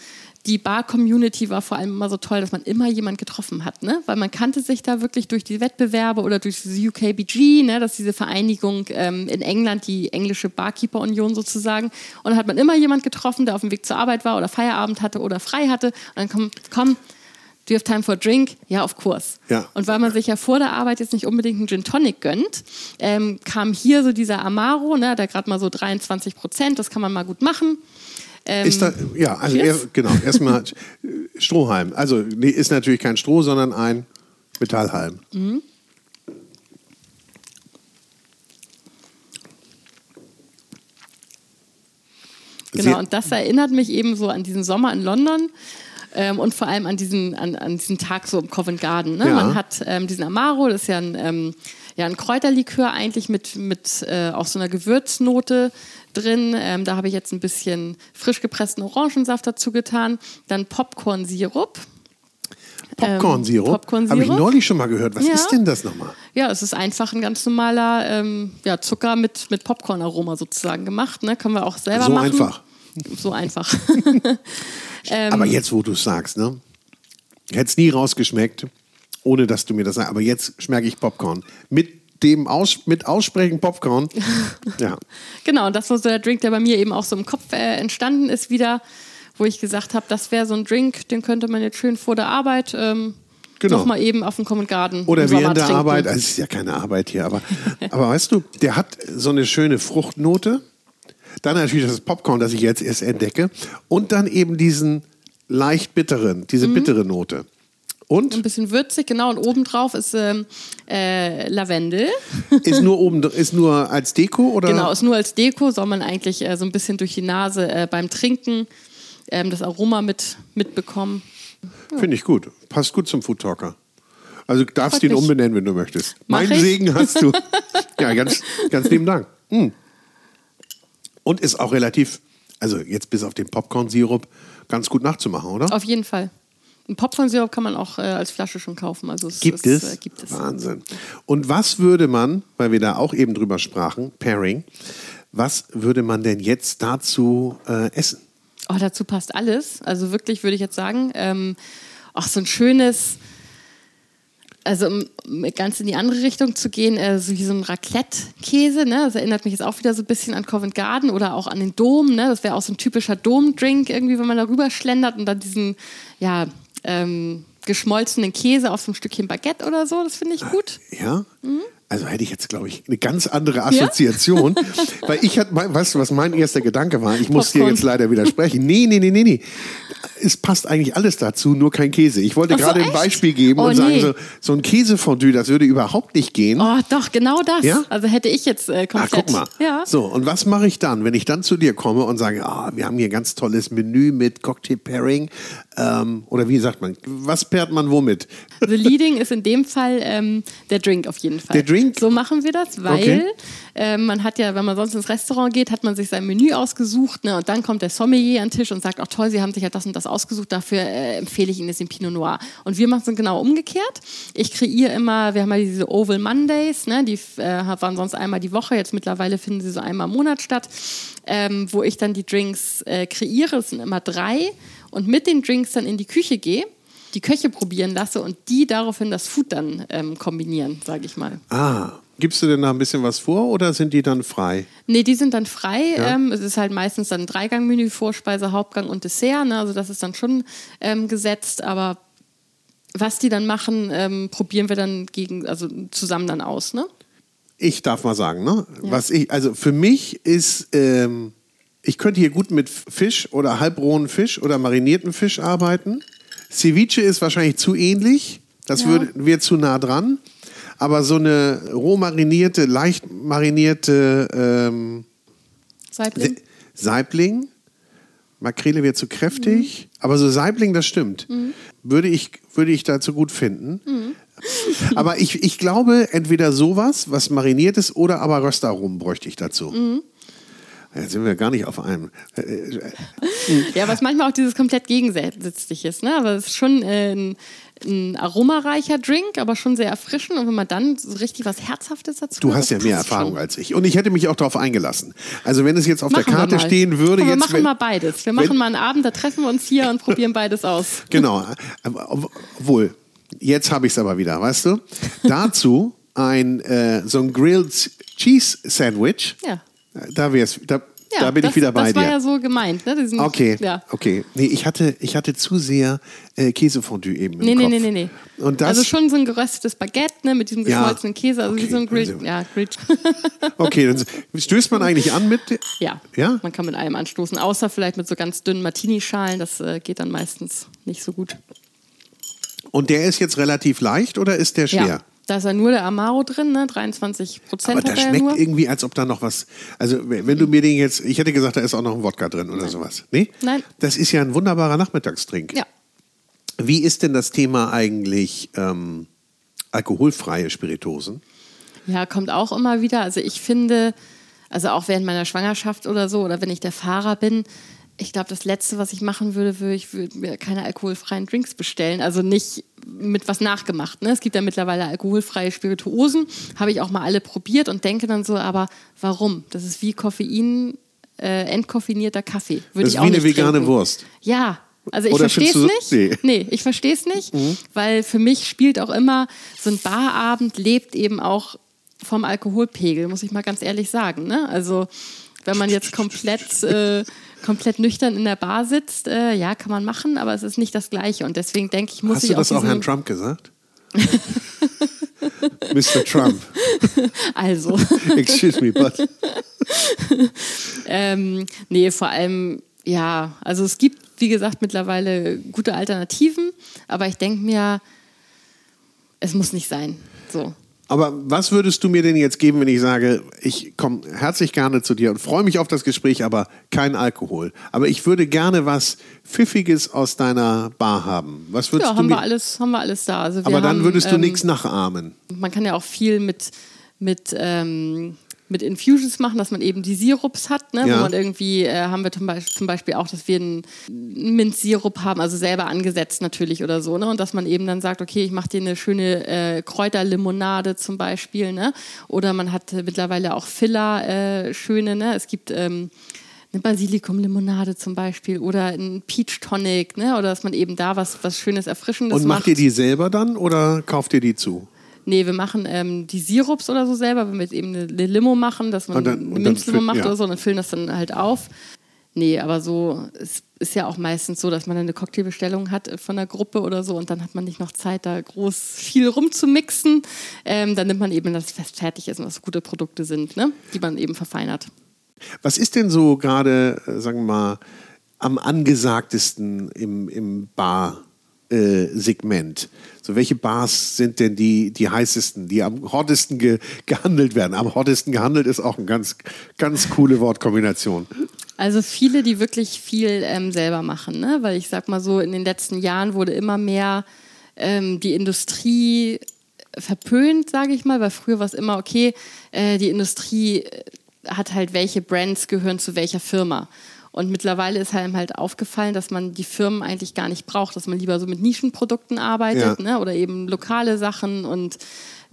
Speaker 2: die Bar-Community war vor allem immer so toll, dass man immer jemand getroffen hat, ne? Weil man kannte sich da wirklich durch die Wettbewerbe oder durch diese UKBG, ne? Das ist diese Vereinigung ähm, in England, die englische Barkeeper-Union sozusagen. Und dann hat man immer jemand getroffen, der auf dem Weg zur Arbeit war oder Feierabend hatte oder frei hatte. Und dann komm, komm, do you have time for a drink? Ja, auf Kurs.
Speaker 1: Ja.
Speaker 2: Und weil man sich ja vor der Arbeit jetzt nicht unbedingt einen Gin Tonic gönnt, ähm, kam hier so dieser Amaro, ne? Der gerade mal so 23 Prozent, das kann man mal gut machen. Ähm,
Speaker 1: Ist da, ja, also er, genau, erstmal Strohhalm. Also nee, ist natürlich kein Stroh, sondern ein Metallhalm.
Speaker 2: Genau,
Speaker 1: Sehr-
Speaker 2: und das erinnert mich eben so an diesen Sommer in London ähm, und vor allem an diesen, an, an diesen Tag so im Covent Garden. Ne?
Speaker 1: Ja.
Speaker 2: Man hat ähm, diesen Amaro, das ist ja ein, ähm, ja ein Kräuterlikör eigentlich mit, mit äh, auch so einer Gewürznote drin. Ähm, da habe ich jetzt ein bisschen frisch gepressten Orangensaft dazu getan. Dann Popcorn-Sirup.
Speaker 1: Popcorn-Sirup.
Speaker 2: Ähm, Popcorn-Sirup.
Speaker 1: Habe ich neulich schon mal gehört. Was
Speaker 2: Ja.
Speaker 1: ist denn das nochmal?
Speaker 2: Ja, es ist einfach ein ganz normaler ähm, ja, Zucker mit, mit Popcorn-Aroma sozusagen gemacht. Ne? Können wir auch selber
Speaker 1: So
Speaker 2: machen.
Speaker 1: einfach.
Speaker 2: So einfach. Ähm,
Speaker 1: Aber jetzt, wo du es sagst, ne? Hätte es nie rausgeschmeckt, ohne dass du mir das sagst. Aber jetzt schmecke ich Popcorn. Mit dem Aus, mit Aussprechen Popcorn. ja.
Speaker 2: Genau, und das war so der Drink, der bei mir eben auch so im Kopf äh, entstanden ist wieder, wo ich gesagt habe, das wäre so ein Drink, den könnte man jetzt schön vor der Arbeit ähm,
Speaker 1: Genau.
Speaker 2: nochmal eben auf dem Common Garden
Speaker 1: Oder während der
Speaker 2: trinken.
Speaker 1: Arbeit, also es ist ja keine Arbeit hier, aber, aber weißt du, der hat so eine schöne Fruchtnote. Dann natürlich das Popcorn, das ich jetzt erst entdecke. Und dann eben diesen leicht bitteren, diese
Speaker 2: Mhm.
Speaker 1: bittere Note.
Speaker 2: Ein
Speaker 1: Und
Speaker 2: bisschen würzig, genau, und obendrauf ist ähm, äh, Lavendel.
Speaker 1: ist nur oben, ist nur als Deko oder?
Speaker 2: Genau, ist nur als Deko, soll man eigentlich äh, so ein bisschen durch die Nase äh, beim Trinken ähm, das Aroma mit, mitbekommen.
Speaker 1: Finde ich gut. Passt gut zum Food Talker. Also du darfst
Speaker 2: Freut
Speaker 1: ihn umbenennen, wenn du möchtest.
Speaker 2: Mach
Speaker 1: Meinen
Speaker 2: ich.
Speaker 1: Segen hast du. ja, ganz, ganz lieben Dank. Mm. Und ist auch relativ, also jetzt bis auf den Popcorn-Sirup, ganz gut nachzumachen, oder?
Speaker 2: Auf jeden Fall. Ein Popcorn-Sirup kann man auch äh, als Flasche schon kaufen. Also es,
Speaker 1: Gibt
Speaker 2: es,
Speaker 1: es?
Speaker 2: Äh, gibt es.
Speaker 1: Wahnsinn. Und was würde man, weil wir da auch eben drüber sprachen, Pairing, was würde man denn jetzt dazu äh, essen?
Speaker 2: Oh, dazu passt alles. Also wirklich würde ich jetzt sagen, ähm, auch so ein schönes, also um ganz in die andere Richtung zu gehen, äh, so wie so ein Raclette-Käse. Ne? Das erinnert mich jetzt auch wieder so ein bisschen an Covent Garden oder auch an den Dom. Ne? Das wäre auch so ein typischer Dom-Drink irgendwie, wenn man da rüber schlendert und dann diesen, ja, ähm, geschmolzenen Käse auf so ein Stückchen Baguette oder so. Das finde ich gut.
Speaker 1: Ja?
Speaker 2: Mhm.
Speaker 1: Also hätte ich jetzt, glaube ich, eine ganz andere Assoziation. Weil ich hatte, weißt du, was mein erster Gedanke war? Ich muss dir
Speaker 2: Popcorn.
Speaker 1: jetzt leider widersprechen. Nee, nee, nee, nee, nee. Es passt eigentlich alles dazu, nur kein Käse. Ich wollte
Speaker 2: so,
Speaker 1: gerade ein? Beispiel geben
Speaker 2: Oh,
Speaker 1: und sagen,
Speaker 2: nee.
Speaker 1: so, so ein Käsefondue, das würde überhaupt nicht gehen.
Speaker 2: Oh, doch, genau das.
Speaker 1: Ja?
Speaker 2: Also hätte ich jetzt äh,
Speaker 1: Ach,
Speaker 2: komplett.
Speaker 1: guck mal.
Speaker 2: Ja.
Speaker 1: So, und was mache ich dann, wenn ich dann zu dir komme und sage, ah, wir haben hier ein ganz tolles Menü mit Cocktail-Pairing? Ähm, oder wie sagt man, was pairt man womit?
Speaker 2: The Leading ist in dem Fall ähm, der Drink auf jeden Fall.
Speaker 1: Der Drink?
Speaker 2: So machen wir das, weil
Speaker 1: Okay.
Speaker 2: ähm, man hat ja, wenn man sonst ins Restaurant geht, hat man sich sein Menü ausgesucht ne, und dann kommt der Sommelier an den Tisch und sagt, ach toll, Sie haben sich ja das und das ausgesucht, dafür äh, empfehle ich Ihnen jetzt den Pinot Noir. Und wir machen es genau umgekehrt. Ich kreiere immer, wir haben ja diese Oval Mondays, ne, die äh, waren sonst einmal die Woche, jetzt mittlerweile finden sie so einmal im Monat statt, ähm, wo ich dann die Drinks äh, kreiere, es sind immer drei und mit den Drinks dann in die Küche gehe die Köche probieren lasse und die daraufhin das Food dann ähm, kombinieren, sage ich mal.
Speaker 1: Ah, gibst du denn da ein bisschen was vor oder sind die dann frei?
Speaker 2: Nee, die sind dann frei.
Speaker 1: Ja.
Speaker 2: Ähm, es ist halt meistens dann ein Dreigangmenü, Vorspeise, Hauptgang und Dessert. Ne? Also das ist dann schon ähm, gesetzt, aber was die dann machen, ähm, probieren wir dann gegen, also zusammen dann aus, ne?
Speaker 1: Ich darf mal sagen, ne? Was ich, also für mich ist, ähm, ich könnte hier gut mit Fisch oder halbrohen Fisch oder marinierten Fisch arbeiten. Ceviche ist wahrscheinlich zu ähnlich. Das
Speaker 2: Ja.
Speaker 1: wäre zu nah dran. Aber so eine roh marinierte, leicht marinierte ähm,
Speaker 2: Saibling?
Speaker 1: Saibling, Makrele wäre zu kräftig,
Speaker 2: Mhm.
Speaker 1: aber so Saibling, das stimmt. Würde, ich, würde ich dazu gut finden.
Speaker 2: Mhm.
Speaker 1: Aber ich, ich glaube, entweder sowas, was mariniert ist, oder aber Röstaromen bräuchte ich dazu.
Speaker 2: Mhm.
Speaker 1: Jetzt sind wir gar nicht auf einem.
Speaker 2: Ja, was manchmal auch dieses komplett gegensätzlich ist, ne? Aber es ist schon äh, ein, ein aromareicher Drink, aber schon sehr erfrischend. Und wenn man dann so richtig was Herzhaftes dazu
Speaker 1: Du hast ja mehr Erfahrung
Speaker 2: schon.
Speaker 1: als ich. Und ich hätte mich auch darauf eingelassen. Also wenn es jetzt auf
Speaker 2: Machen
Speaker 1: der Karte stehen würde,
Speaker 2: Komm, wir
Speaker 1: jetzt.
Speaker 2: machen
Speaker 1: wenn-
Speaker 2: mal beides. Wir machen mal einen Abend, da treffen wir uns hier und probieren beides aus.
Speaker 1: Genau. Aber Obwohl, jetzt habe ich es aber wieder, weißt du? Dazu ein äh, so ein Grilled Cheese Sandwich.
Speaker 2: Ja.
Speaker 1: Da wär's, da,
Speaker 2: Ja,
Speaker 1: da bin
Speaker 2: das,
Speaker 1: ich wieder bei
Speaker 2: das war
Speaker 1: dir.
Speaker 2: ja so gemeint, ne? Diesen,
Speaker 1: Okay,
Speaker 2: Ja.
Speaker 1: okay. Nee, ich hatte, ich hatte zu sehr äh, Käsefondue eben im
Speaker 2: Nee, nee,
Speaker 1: Kopf.
Speaker 2: nee, nee, nee.
Speaker 1: Und das,
Speaker 2: also schon so ein geröstetes Baguette, ne, mit diesem
Speaker 1: Ja.
Speaker 2: geschmolzenen Käse, also
Speaker 1: Okay,
Speaker 2: wie so ein Grill.
Speaker 1: also-
Speaker 2: ja, Grill.
Speaker 1: okay, dann stößt man eigentlich an mit,
Speaker 2: ja.
Speaker 1: Ja?
Speaker 2: Man kann mit allem anstoßen, außer vielleicht mit so ganz dünnen Martini-Schalen. Das äh, geht dann meistens nicht so gut.
Speaker 1: und der ist jetzt relativ leicht oder ist der schwer?
Speaker 2: Ja. Da ist ja nur der Amaro drin, ne? 23 Prozent
Speaker 1: Aber
Speaker 2: er ja
Speaker 1: schmeckt
Speaker 2: nur.
Speaker 1: irgendwie, als ob da noch was. Also, wenn du mir den jetzt. Ich hätte gesagt, da ist auch noch ein Wodka drin oder sowas. Nee?
Speaker 2: Nein.
Speaker 1: Das ist ja ein wunderbarer Nachmittagstrink.
Speaker 2: Ja.
Speaker 1: Wie ist denn das Thema eigentlich ähm, alkoholfreie Spiritosen?
Speaker 2: Ja, kommt auch immer wieder. Also ich finde, also auch während meiner Schwangerschaft oder so, oder wenn ich der Fahrer bin, ich glaube, das Letzte, was ich machen würde, würde ich würde mir keine alkoholfreien Drinks bestellen. Also nicht mit was nachgemacht. Ne? Es gibt ja mittlerweile alkoholfreie Spirituosen, habe ich auch mal alle probiert und denke dann so, aber warum? Das ist wie Koffein, äh, entkoffinierter Kaffee. Würde
Speaker 1: Das
Speaker 2: ich
Speaker 1: ist wie eine vegane
Speaker 2: trinken.
Speaker 1: Wurst.
Speaker 2: Ja, also ich verstehe es nicht.
Speaker 1: nee.
Speaker 2: Nee, ich verstehe es nicht, weil für mich spielt auch immer so ein Barabend lebt eben auch vom Alkoholpegel, muss ich mal ganz ehrlich sagen. Ne? Also wenn man jetzt komplett, äh, komplett nüchtern in der Bar sitzt, äh, ja, kann man machen, aber es ist nicht das Gleiche. Und deswegen denke ich, muss
Speaker 1: Hast
Speaker 2: ich
Speaker 1: du das auch Herrn Trump gesagt? Mr. Trump.
Speaker 2: Also,
Speaker 1: Excuse me, but.
Speaker 2: ähm, nee, vor allem, ja, also es gibt, wie gesagt, mittlerweile gute Alternativen, aber ich denke mir, es muss nicht sein. So.
Speaker 1: Aber was würdest du mir denn jetzt geben, wenn ich sage, ich komme herzlich gerne zu dir und freue mich auf das Gespräch, aber kein Alkohol. Aber ich würde gerne was Pfiffiges aus deiner Bar haben. Was würdest
Speaker 2: ja,
Speaker 1: du
Speaker 2: haben
Speaker 1: mir
Speaker 2: wir alles, haben wir alles da. Also
Speaker 1: aber dann
Speaker 2: haben,
Speaker 1: würdest du
Speaker 2: ähm,
Speaker 1: nichts nachahmen.
Speaker 2: Man kann ja auch viel mit, mit, ähm, mit Infusions machen, dass man eben die Sirups hat, ne?
Speaker 1: Ja.
Speaker 2: wo man irgendwie, äh, haben wir zum Beispiel, zum Beispiel auch, dass wir einen Minzsirup haben, also selber angesetzt natürlich oder so, ne? und dass man eben dann sagt, okay, ich mache dir eine schöne äh, Kräuterlimonade zum Beispiel, ne? oder man hat mittlerweile auch Filler, äh, schöne, ne? es gibt... Ähm, eine Basilikumlimonade zum Beispiel oder ein Peach Tonic, ne? oder dass man eben da was, was Schönes, Erfrischendes
Speaker 1: Und
Speaker 2: macht.
Speaker 1: macht ihr die selber dann oder kauft ihr die zu?
Speaker 2: Nee, wir machen ähm, die Sirups oder so selber, wenn wir jetzt eben eine, eine Limo machen, dass man
Speaker 1: Und dann-
Speaker 2: eine
Speaker 1: und
Speaker 2: Minzlimo macht
Speaker 1: ja.
Speaker 2: oder so, dann füllen das dann halt auf. Nee, aber so, es ist ja auch meistens so, dass man eine Cocktailbestellung hat äh, von der Gruppe oder so und dann hat man nicht noch Zeit, da groß viel rumzumixen. Ähm, dann nimmt man eben das, was fertig ist und was gute Produkte sind, ne? die man eben verfeinert.
Speaker 1: Was ist denn so gerade, äh, sagen wir mal, am angesagtesten im, im Bar-Segment? so, welche Bars sind denn die, die heißesten, die am hottesten ge gehandelt werden? Am hottesten gehandelt ist auch eine ganz, ganz coole Wortkombination.
Speaker 2: Also viele, die wirklich viel ähm, selber machen, ne? weil ich sag mal so, in den letzten Jahren wurde immer mehr ähm, die Industrie verpönt, sage ich mal, weil früher war es immer, okay, äh, die Industrie äh, hat halt, welche Brands gehören zu welcher Firma. Und mittlerweile ist einem halt aufgefallen, dass man die Firmen eigentlich gar nicht braucht, dass man lieber so mit Nischenprodukten arbeitet
Speaker 1: Ja.
Speaker 2: ne? oder eben lokale Sachen und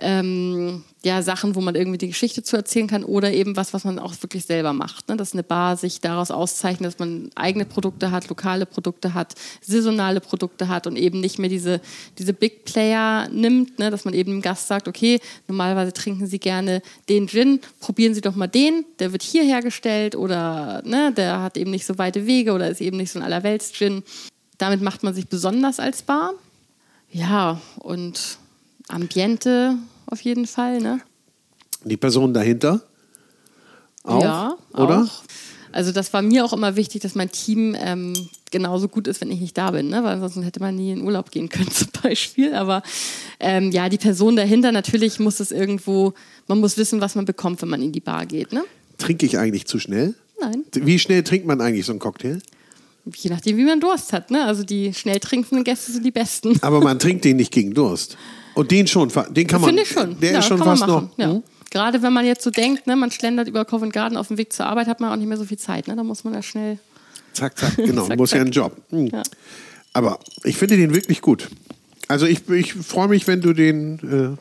Speaker 2: ähm, ja, Sachen, wo man irgendwie die Geschichte zu erzählen kann oder eben was, was man auch wirklich selber macht. Ne? Dass eine Bar sich daraus auszeichnet, dass man eigene Produkte hat, lokale Produkte hat, saisonale Produkte hat und eben nicht mehr diese, diese Big Player nimmt, ne? dass man eben dem Gast sagt, okay, normalerweise trinken Sie gerne den Gin, probieren Sie doch mal den, der wird hier hergestellt oder ne, der hat eben nicht so weite Wege oder ist eben nicht so ein Allerwelts-Gin. Damit macht man sich besonders als Bar. Ja, und Ambiente auf jeden Fall, ne?
Speaker 1: Die Person dahinter? Auch?
Speaker 2: Ja,
Speaker 1: oder?
Speaker 2: auch. Also das war mir auch immer wichtig, dass mein Team ähm, genauso gut ist, wenn ich nicht da bin, ne? weil ansonsten hätte man nie in Urlaub gehen können zum Beispiel. Aber ähm, ja, die Person dahinter, natürlich muss es irgendwo, man muss wissen, was man bekommt, wenn man in die Bar geht. Ne?
Speaker 1: Trinke ich eigentlich zu schnell?
Speaker 2: Nein,
Speaker 1: Wie schnell trinkt man eigentlich so einen Cocktail?
Speaker 2: je nachdem, wie man Durst hat. Ne? Also die schnell trinkenden Gäste sind die besten.
Speaker 1: Aber man trinkt den nicht gegen Durst. Und den schon, den kann man.
Speaker 2: Finde ich schon.
Speaker 1: Der
Speaker 2: ja,
Speaker 1: ist schon fast noch.
Speaker 2: Ja.
Speaker 1: Hm?
Speaker 2: Gerade wenn man jetzt so denkt, ne, man schlendert über Covent Garden auf dem Weg zur Arbeit, hat man auch nicht mehr so viel Zeit. Ne? Da muss man ja schnell.
Speaker 1: Zack, zack, genau.
Speaker 2: Zack,
Speaker 1: muss ja
Speaker 2: zack.
Speaker 1: einen Job. Hm.
Speaker 2: Ja.
Speaker 1: Aber ich finde den wirklich gut. Also ich, ich freue mich, wenn du den.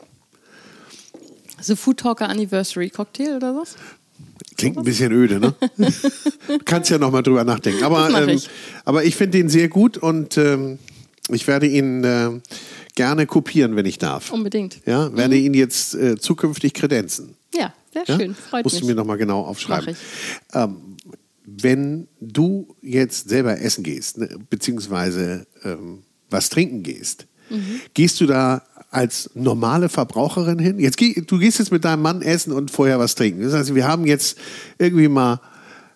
Speaker 2: So Food Talker Anniversary Cocktail oder was?
Speaker 1: Äh, klingt ein bisschen öde, ne? du kannst ja noch mal drüber nachdenken. Aber, ähm,
Speaker 2: ich.
Speaker 1: aber ich finde den sehr gut und ähm, ich werde ihn äh, gerne kopieren, wenn ich darf.
Speaker 2: Unbedingt.
Speaker 1: Ja, werde ihn jetzt äh, zukünftig kredenzen.
Speaker 2: Ja, sehr
Speaker 1: Ja?
Speaker 2: schön. Freut
Speaker 1: Musst
Speaker 2: mich.
Speaker 1: du mir noch mal genau aufschreiben. Ähm, wenn du jetzt selber essen gehst, ne, beziehungsweise ähm, was trinken gehst,
Speaker 2: Mhm.
Speaker 1: gehst du da als normale Verbraucherin hin? Jetzt geh, du gehst jetzt mit deinem Mann essen und vorher was trinken. Das heißt, wir haben jetzt irgendwie mal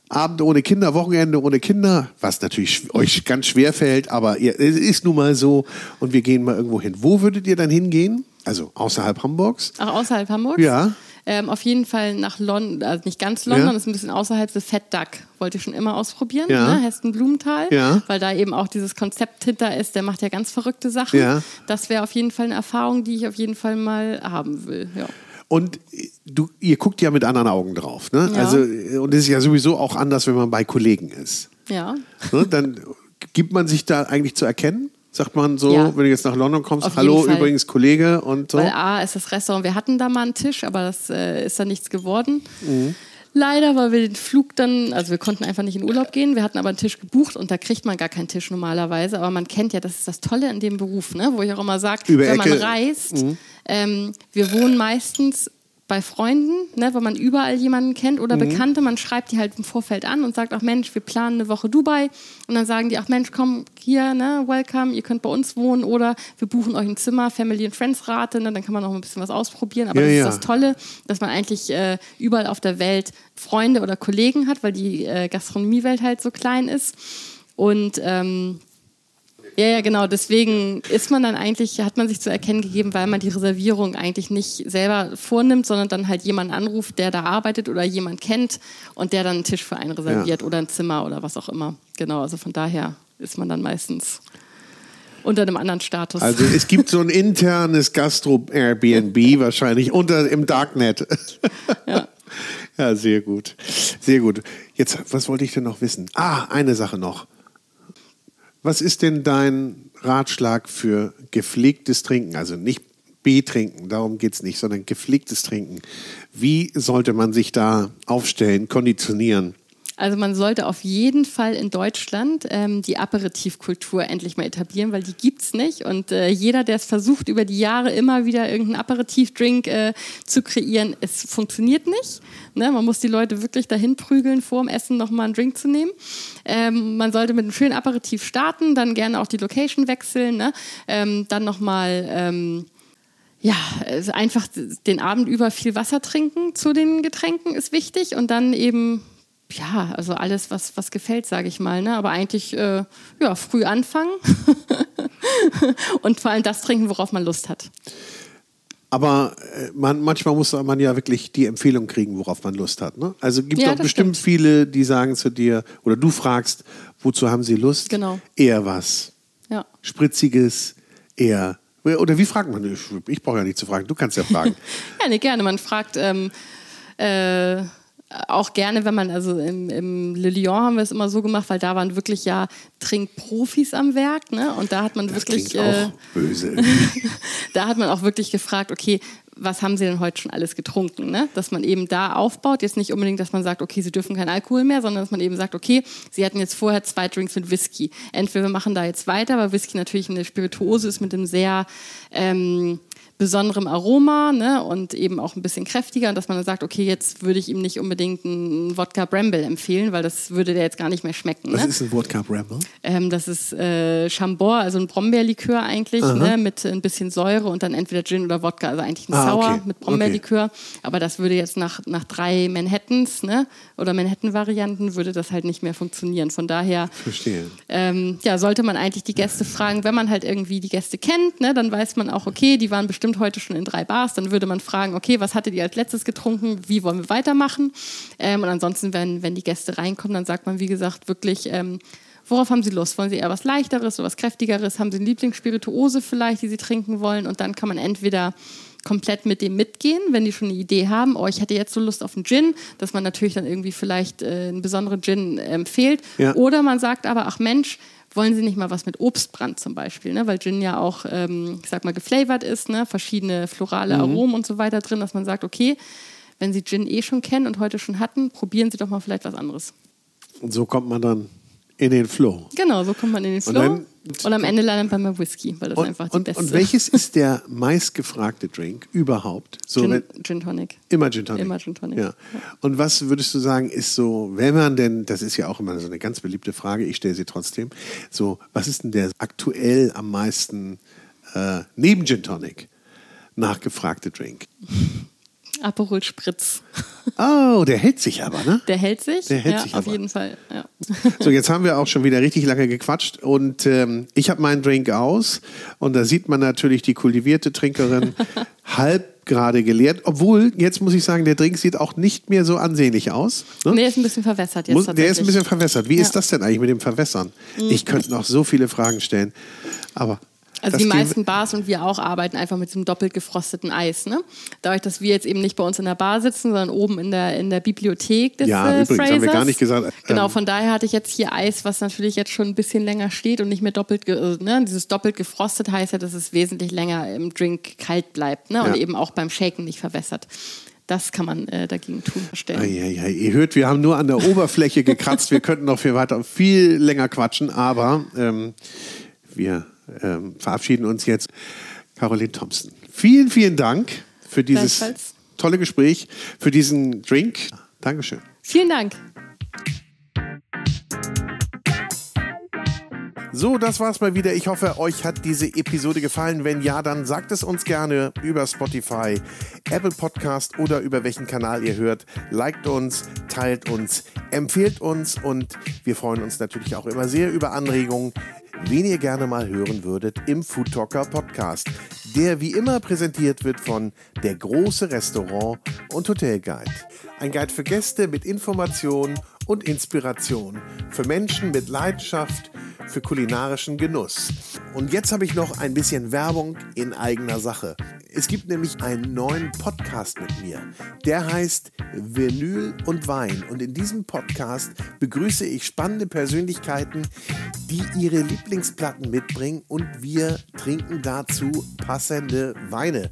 Speaker 1: Abend ohne Kinder, Wochenende ohne Kinder, was natürlich euch ganz schwer fällt, aber ihr, es ist nun mal so und wir gehen mal irgendwo hin. Wo würdet ihr dann hingehen? Also außerhalb Hamburgs?
Speaker 2: Auch außerhalb Hamburgs?
Speaker 1: Ja.
Speaker 2: Ähm, auf jeden Fall nach London, also nicht ganz London,
Speaker 1: Ja.
Speaker 2: ist ein bisschen außerhalb, The Fat Duck. Wollte ich schon immer ausprobieren,
Speaker 1: Ja.
Speaker 2: ne? Hessen-Blumenthal.
Speaker 1: Ja.
Speaker 2: Weil da eben auch dieses Konzept hinter ist, der macht ja ganz verrückte Sachen.
Speaker 1: Ja.
Speaker 2: Das wäre auf jeden Fall eine Erfahrung, die ich auf jeden Fall mal haben will. Ja.
Speaker 1: Und du, ihr guckt ja mit anderen Augen drauf. Ne?
Speaker 2: Ja.
Speaker 1: Also, und es ist ja sowieso auch anders, wenn man bei Kollegen ist.
Speaker 2: ja.
Speaker 1: Ne? Dann gibt man sich da eigentlich zu erkennen? Sagt man so,
Speaker 2: Ja.
Speaker 1: wenn du jetzt nach London kommst,
Speaker 2: Auf
Speaker 1: hallo, übrigens Kollege und so.
Speaker 2: Weil A ist das Restaurant, wir hatten da mal einen Tisch, aber das äh, ist dann nichts geworden.
Speaker 1: Mhm.
Speaker 2: Leider, weil wir den Flug dann, also wir konnten einfach nicht in Urlaub gehen, wir hatten aber einen Tisch gebucht und da kriegt man gar keinen Tisch normalerweise, aber man kennt ja, das ist das Tolle an dem Beruf, ne? wo ich auch immer sage, wenn man
Speaker 1: Ecke. Mhm.
Speaker 2: Ähm, wir wohnen meistens bei Freunden, ne, weil man überall jemanden kennt oder
Speaker 1: Mhm.
Speaker 2: Bekannte, man schreibt die halt im Vorfeld an und sagt, ach Mensch, wir planen eine Woche Dubai und dann sagen die, ach Mensch, komm hier, ne, welcome, ihr könnt bei uns wohnen oder wir buchen euch ein Zimmer, Family and Friends Rate, ne, dann kann man noch ein bisschen was ausprobieren, aber
Speaker 1: Ja,
Speaker 2: das
Speaker 1: ja.
Speaker 2: ist das Tolle, dass man eigentlich äh, überall auf der Welt Freunde oder Kollegen hat, weil die äh, Gastronomiewelt halt so klein ist und ähm, Ja, ja, genau. Deswegen ist man dann eigentlich, hat man sich zu erkennen gegeben, weil man die Reservierung eigentlich nicht selber vornimmt, sondern dann halt jemanden anruft, der da arbeitet oder jemand kennt und der dann einen Tisch für einen reserviert ja. oder ein Zimmer oder was auch immer. Genau, also von daher ist man dann meistens unter einem anderen Status.
Speaker 1: Also es gibt so ein internes Gastro-Airbnb wahrscheinlich unter im Darknet. Ja. ja, sehr gut. Sehr gut. Jetzt, was wollte ich denn noch wissen? Ah, eine Sache noch. Was ist denn dein Ratschlag für gepflegtes Trinken? Also nicht B-Trinken, darum geht es nicht, sondern gepflegtes Trinken. Wie sollte man sich da aufstellen, konditionieren?
Speaker 2: Also man sollte auf jeden Fall in Deutschland ähm, die Aperitivkultur endlich mal etablieren, weil die gibt es nicht. Und äh, jeder, der es versucht, über die Jahre immer wieder irgendeinen Aperitivdrink äh, zu kreieren, es funktioniert nicht. Ne? Man muss die Leute wirklich dahin prügeln, vor dem Essen nochmal einen Drink zu nehmen. Ähm, man sollte mit einem schönen Aperitiv starten, dann gerne auch die Location wechseln, ne? ähm, dann nochmal... Ähm, ja, einfach den Abend über viel Wasser trinken zu den Getränken ist wichtig und dann eben ja, also alles, was, was gefällt, sage ich mal. Ne? Aber eigentlich äh, ja, früh anfangen und vor allem das trinken, worauf man Lust hat.
Speaker 1: Aber äh, man, manchmal muss man ja wirklich die Empfehlung kriegen, worauf man Lust hat. Ne? Also gibt es ja, auch bestimmt stimmt. viele, die sagen zu dir, oder du fragst, wozu haben sie Lust?
Speaker 2: Genau.
Speaker 1: Eher was. Ja. Spritziges, eher. Oder wie fragt man? Ich, ich brauche ja nicht zu fragen, du kannst ja fragen.
Speaker 2: ja, nee, gerne. Man fragt, ähm, äh, auch gerne, wenn man, also im, im Le Lyon haben wir es immer so gemacht, weil da waren wirklich ja Trinkprofis am Werk, ne? Und da hat man
Speaker 1: das
Speaker 2: wirklich.
Speaker 1: Äh, böse.
Speaker 2: da hat man auch wirklich gefragt, okay, was haben sie denn heute schon alles getrunken? Ne? Dass man eben da aufbaut, jetzt nicht unbedingt, dass man sagt, okay, sie dürfen keinen Alkohol mehr, sondern dass man eben sagt, okay, sie hatten jetzt vorher zwei Drinks mit Whisky. Entweder wir machen da jetzt weiter, weil Whisky natürlich eine Spirituose ist mit einem sehr ähm, besonderem Aroma ne, und eben auch ein bisschen kräftiger und dass man dann sagt, okay, jetzt würde ich ihm nicht unbedingt einen Wodka Bramble empfehlen, weil das würde der jetzt gar nicht mehr schmecken.
Speaker 1: Was ne? ist ein Wodka Bramble?
Speaker 2: Ähm, das ist äh, Chambord, also ein Brombeerlikör eigentlich, ne, mit ein bisschen Säure und dann entweder Gin oder Wodka, also eigentlich ein ah, Sour okay. mit Brombeerlikör. Okay. Aber das würde jetzt nach, nach drei Manhattans ne, oder Manhattan-Varianten würde das halt nicht mehr funktionieren. Von daher. Ähm, ja, sollte man eigentlich die Gäste fragen, wenn man halt irgendwie die Gäste kennt, ne, dann weiß man auch, okay, die waren bestimmt bestimmt heute schon in drei Bars. Dann würde man fragen, okay, was hattet ihr als letztes getrunken? Wie wollen wir weitermachen? Ähm, und ansonsten, wenn, wenn die Gäste reinkommen, dann sagt man, wie gesagt, wirklich, ähm, worauf haben sie Lust? Wollen sie eher was Leichteres oder was Kräftigeres? Haben sie eine Lieblingsspirituose vielleicht, die sie trinken wollen? Und dann kann man entweder komplett mit dem mitgehen, wenn die schon eine Idee haben, oh, ich hätte jetzt so Lust auf einen Gin, dass man natürlich dann irgendwie vielleicht äh, einen besonderen Gin empfiehlt. Ja. Oder man sagt aber, ach Mensch, wollen Sie nicht mal was mit Obstbrand zum Beispiel, ne? weil Gin ja auch, ähm, ich sag mal, geflavored ist, ne? verschiedene florale mhm. Aromen und so weiter drin, dass man sagt, okay, wenn Sie Gin eh schon kennen und heute schon hatten, probieren Sie doch mal vielleicht was anderes.
Speaker 1: Und so kommt man dann in den Flow.
Speaker 2: Genau, so kommt man in den Flow. Und, dann, und am Ende landet man bei Whisky, weil das und, einfach die
Speaker 1: und,
Speaker 2: beste
Speaker 1: Und welches ist der meistgefragte Drink überhaupt?
Speaker 2: So, Gin, Gin Tonic.
Speaker 1: Immer Gin Tonic.
Speaker 2: Immer Gin Tonic.
Speaker 1: Ja. Und was würdest du sagen, ist so, wenn man denn, das ist ja auch immer so eine ganz beliebte Frage, ich stelle sie trotzdem, so, was ist denn der aktuell am meisten äh, neben Gin Tonic nachgefragte Drink?
Speaker 2: Aperol Spritz.
Speaker 1: Oh, der hält sich aber, ne?
Speaker 2: Der hält sich.
Speaker 1: Der hält
Speaker 2: ja,
Speaker 1: sich
Speaker 2: auf
Speaker 1: aber.
Speaker 2: jeden Fall. Ja.
Speaker 1: So, jetzt haben wir auch schon wieder richtig lange gequatscht und ähm, ich habe meinen Drink aus und da sieht man natürlich die kultivierte Trinkerin halb gerade geleert, obwohl jetzt muss ich sagen, der Drink sieht auch nicht mehr so ansehnlich aus.
Speaker 2: Ne? Nee, ist ein bisschen verwässert jetzt. Muss,
Speaker 1: der ist ein bisschen verwässert. Wie ja. ist das denn eigentlich mit dem Verwässern? Mhm. Ich könnte noch so viele Fragen stellen, aber
Speaker 2: also die meisten Bars und wir auch arbeiten einfach mit diesem doppelt gefrosteten Eis. Ne? Dadurch, dass wir jetzt eben nicht bei uns in der Bar sitzen, sondern oben in der, in der Bibliothek des
Speaker 1: Ja, äh, übrigens
Speaker 2: Frasers.
Speaker 1: haben wir gar nicht gesagt. Ähm,
Speaker 2: genau, von daher hatte ich jetzt hier Eis, was natürlich jetzt schon ein bisschen länger steht und nicht mehr doppelt, äh, ne? dieses doppelt gefrostet heißt ja, dass es wesentlich länger im Drink kalt bleibt ne? und ja. eben auch beim Shaken nicht verwässert. Das kann man äh, dagegen tun, verstellen.
Speaker 1: Ihr hört, wir haben nur an der Oberfläche gekratzt. Wir könnten noch viel weiter, viel länger quatschen, aber ähm, wir ähm, verabschieden uns jetzt. Caroline Thompson. Vielen, vielen Dank für dieses tolle Gespräch, für diesen Drink. Dankeschön.
Speaker 2: Vielen Dank.
Speaker 1: So, das war's mal wieder. Ich hoffe, euch hat diese Episode gefallen. Wenn ja, dann sagt es uns gerne über Spotify, Apple Podcast oder über welchen Kanal ihr hört. Liked uns, teilt uns, empfehlt uns und wir freuen uns natürlich auch immer sehr über Anregungen wen ihr gerne mal hören würdet im Food Talker Podcast, der wie immer präsentiert wird von Der große Restaurant und Hotel Guide. Ein Guide für Gäste mit Informationen und Inspiration, für Menschen mit Leidenschaft für kulinarischen Genuss. Und jetzt habe ich noch ein bisschen Werbung in eigener Sache. Es gibt nämlich einen neuen Podcast mit mir. Der heißt Vinyl und Wein. Und in diesem Podcast begrüße ich spannende Persönlichkeiten, die ihre Lieblingsplatten mitbringen und wir trinken dazu passende Weine.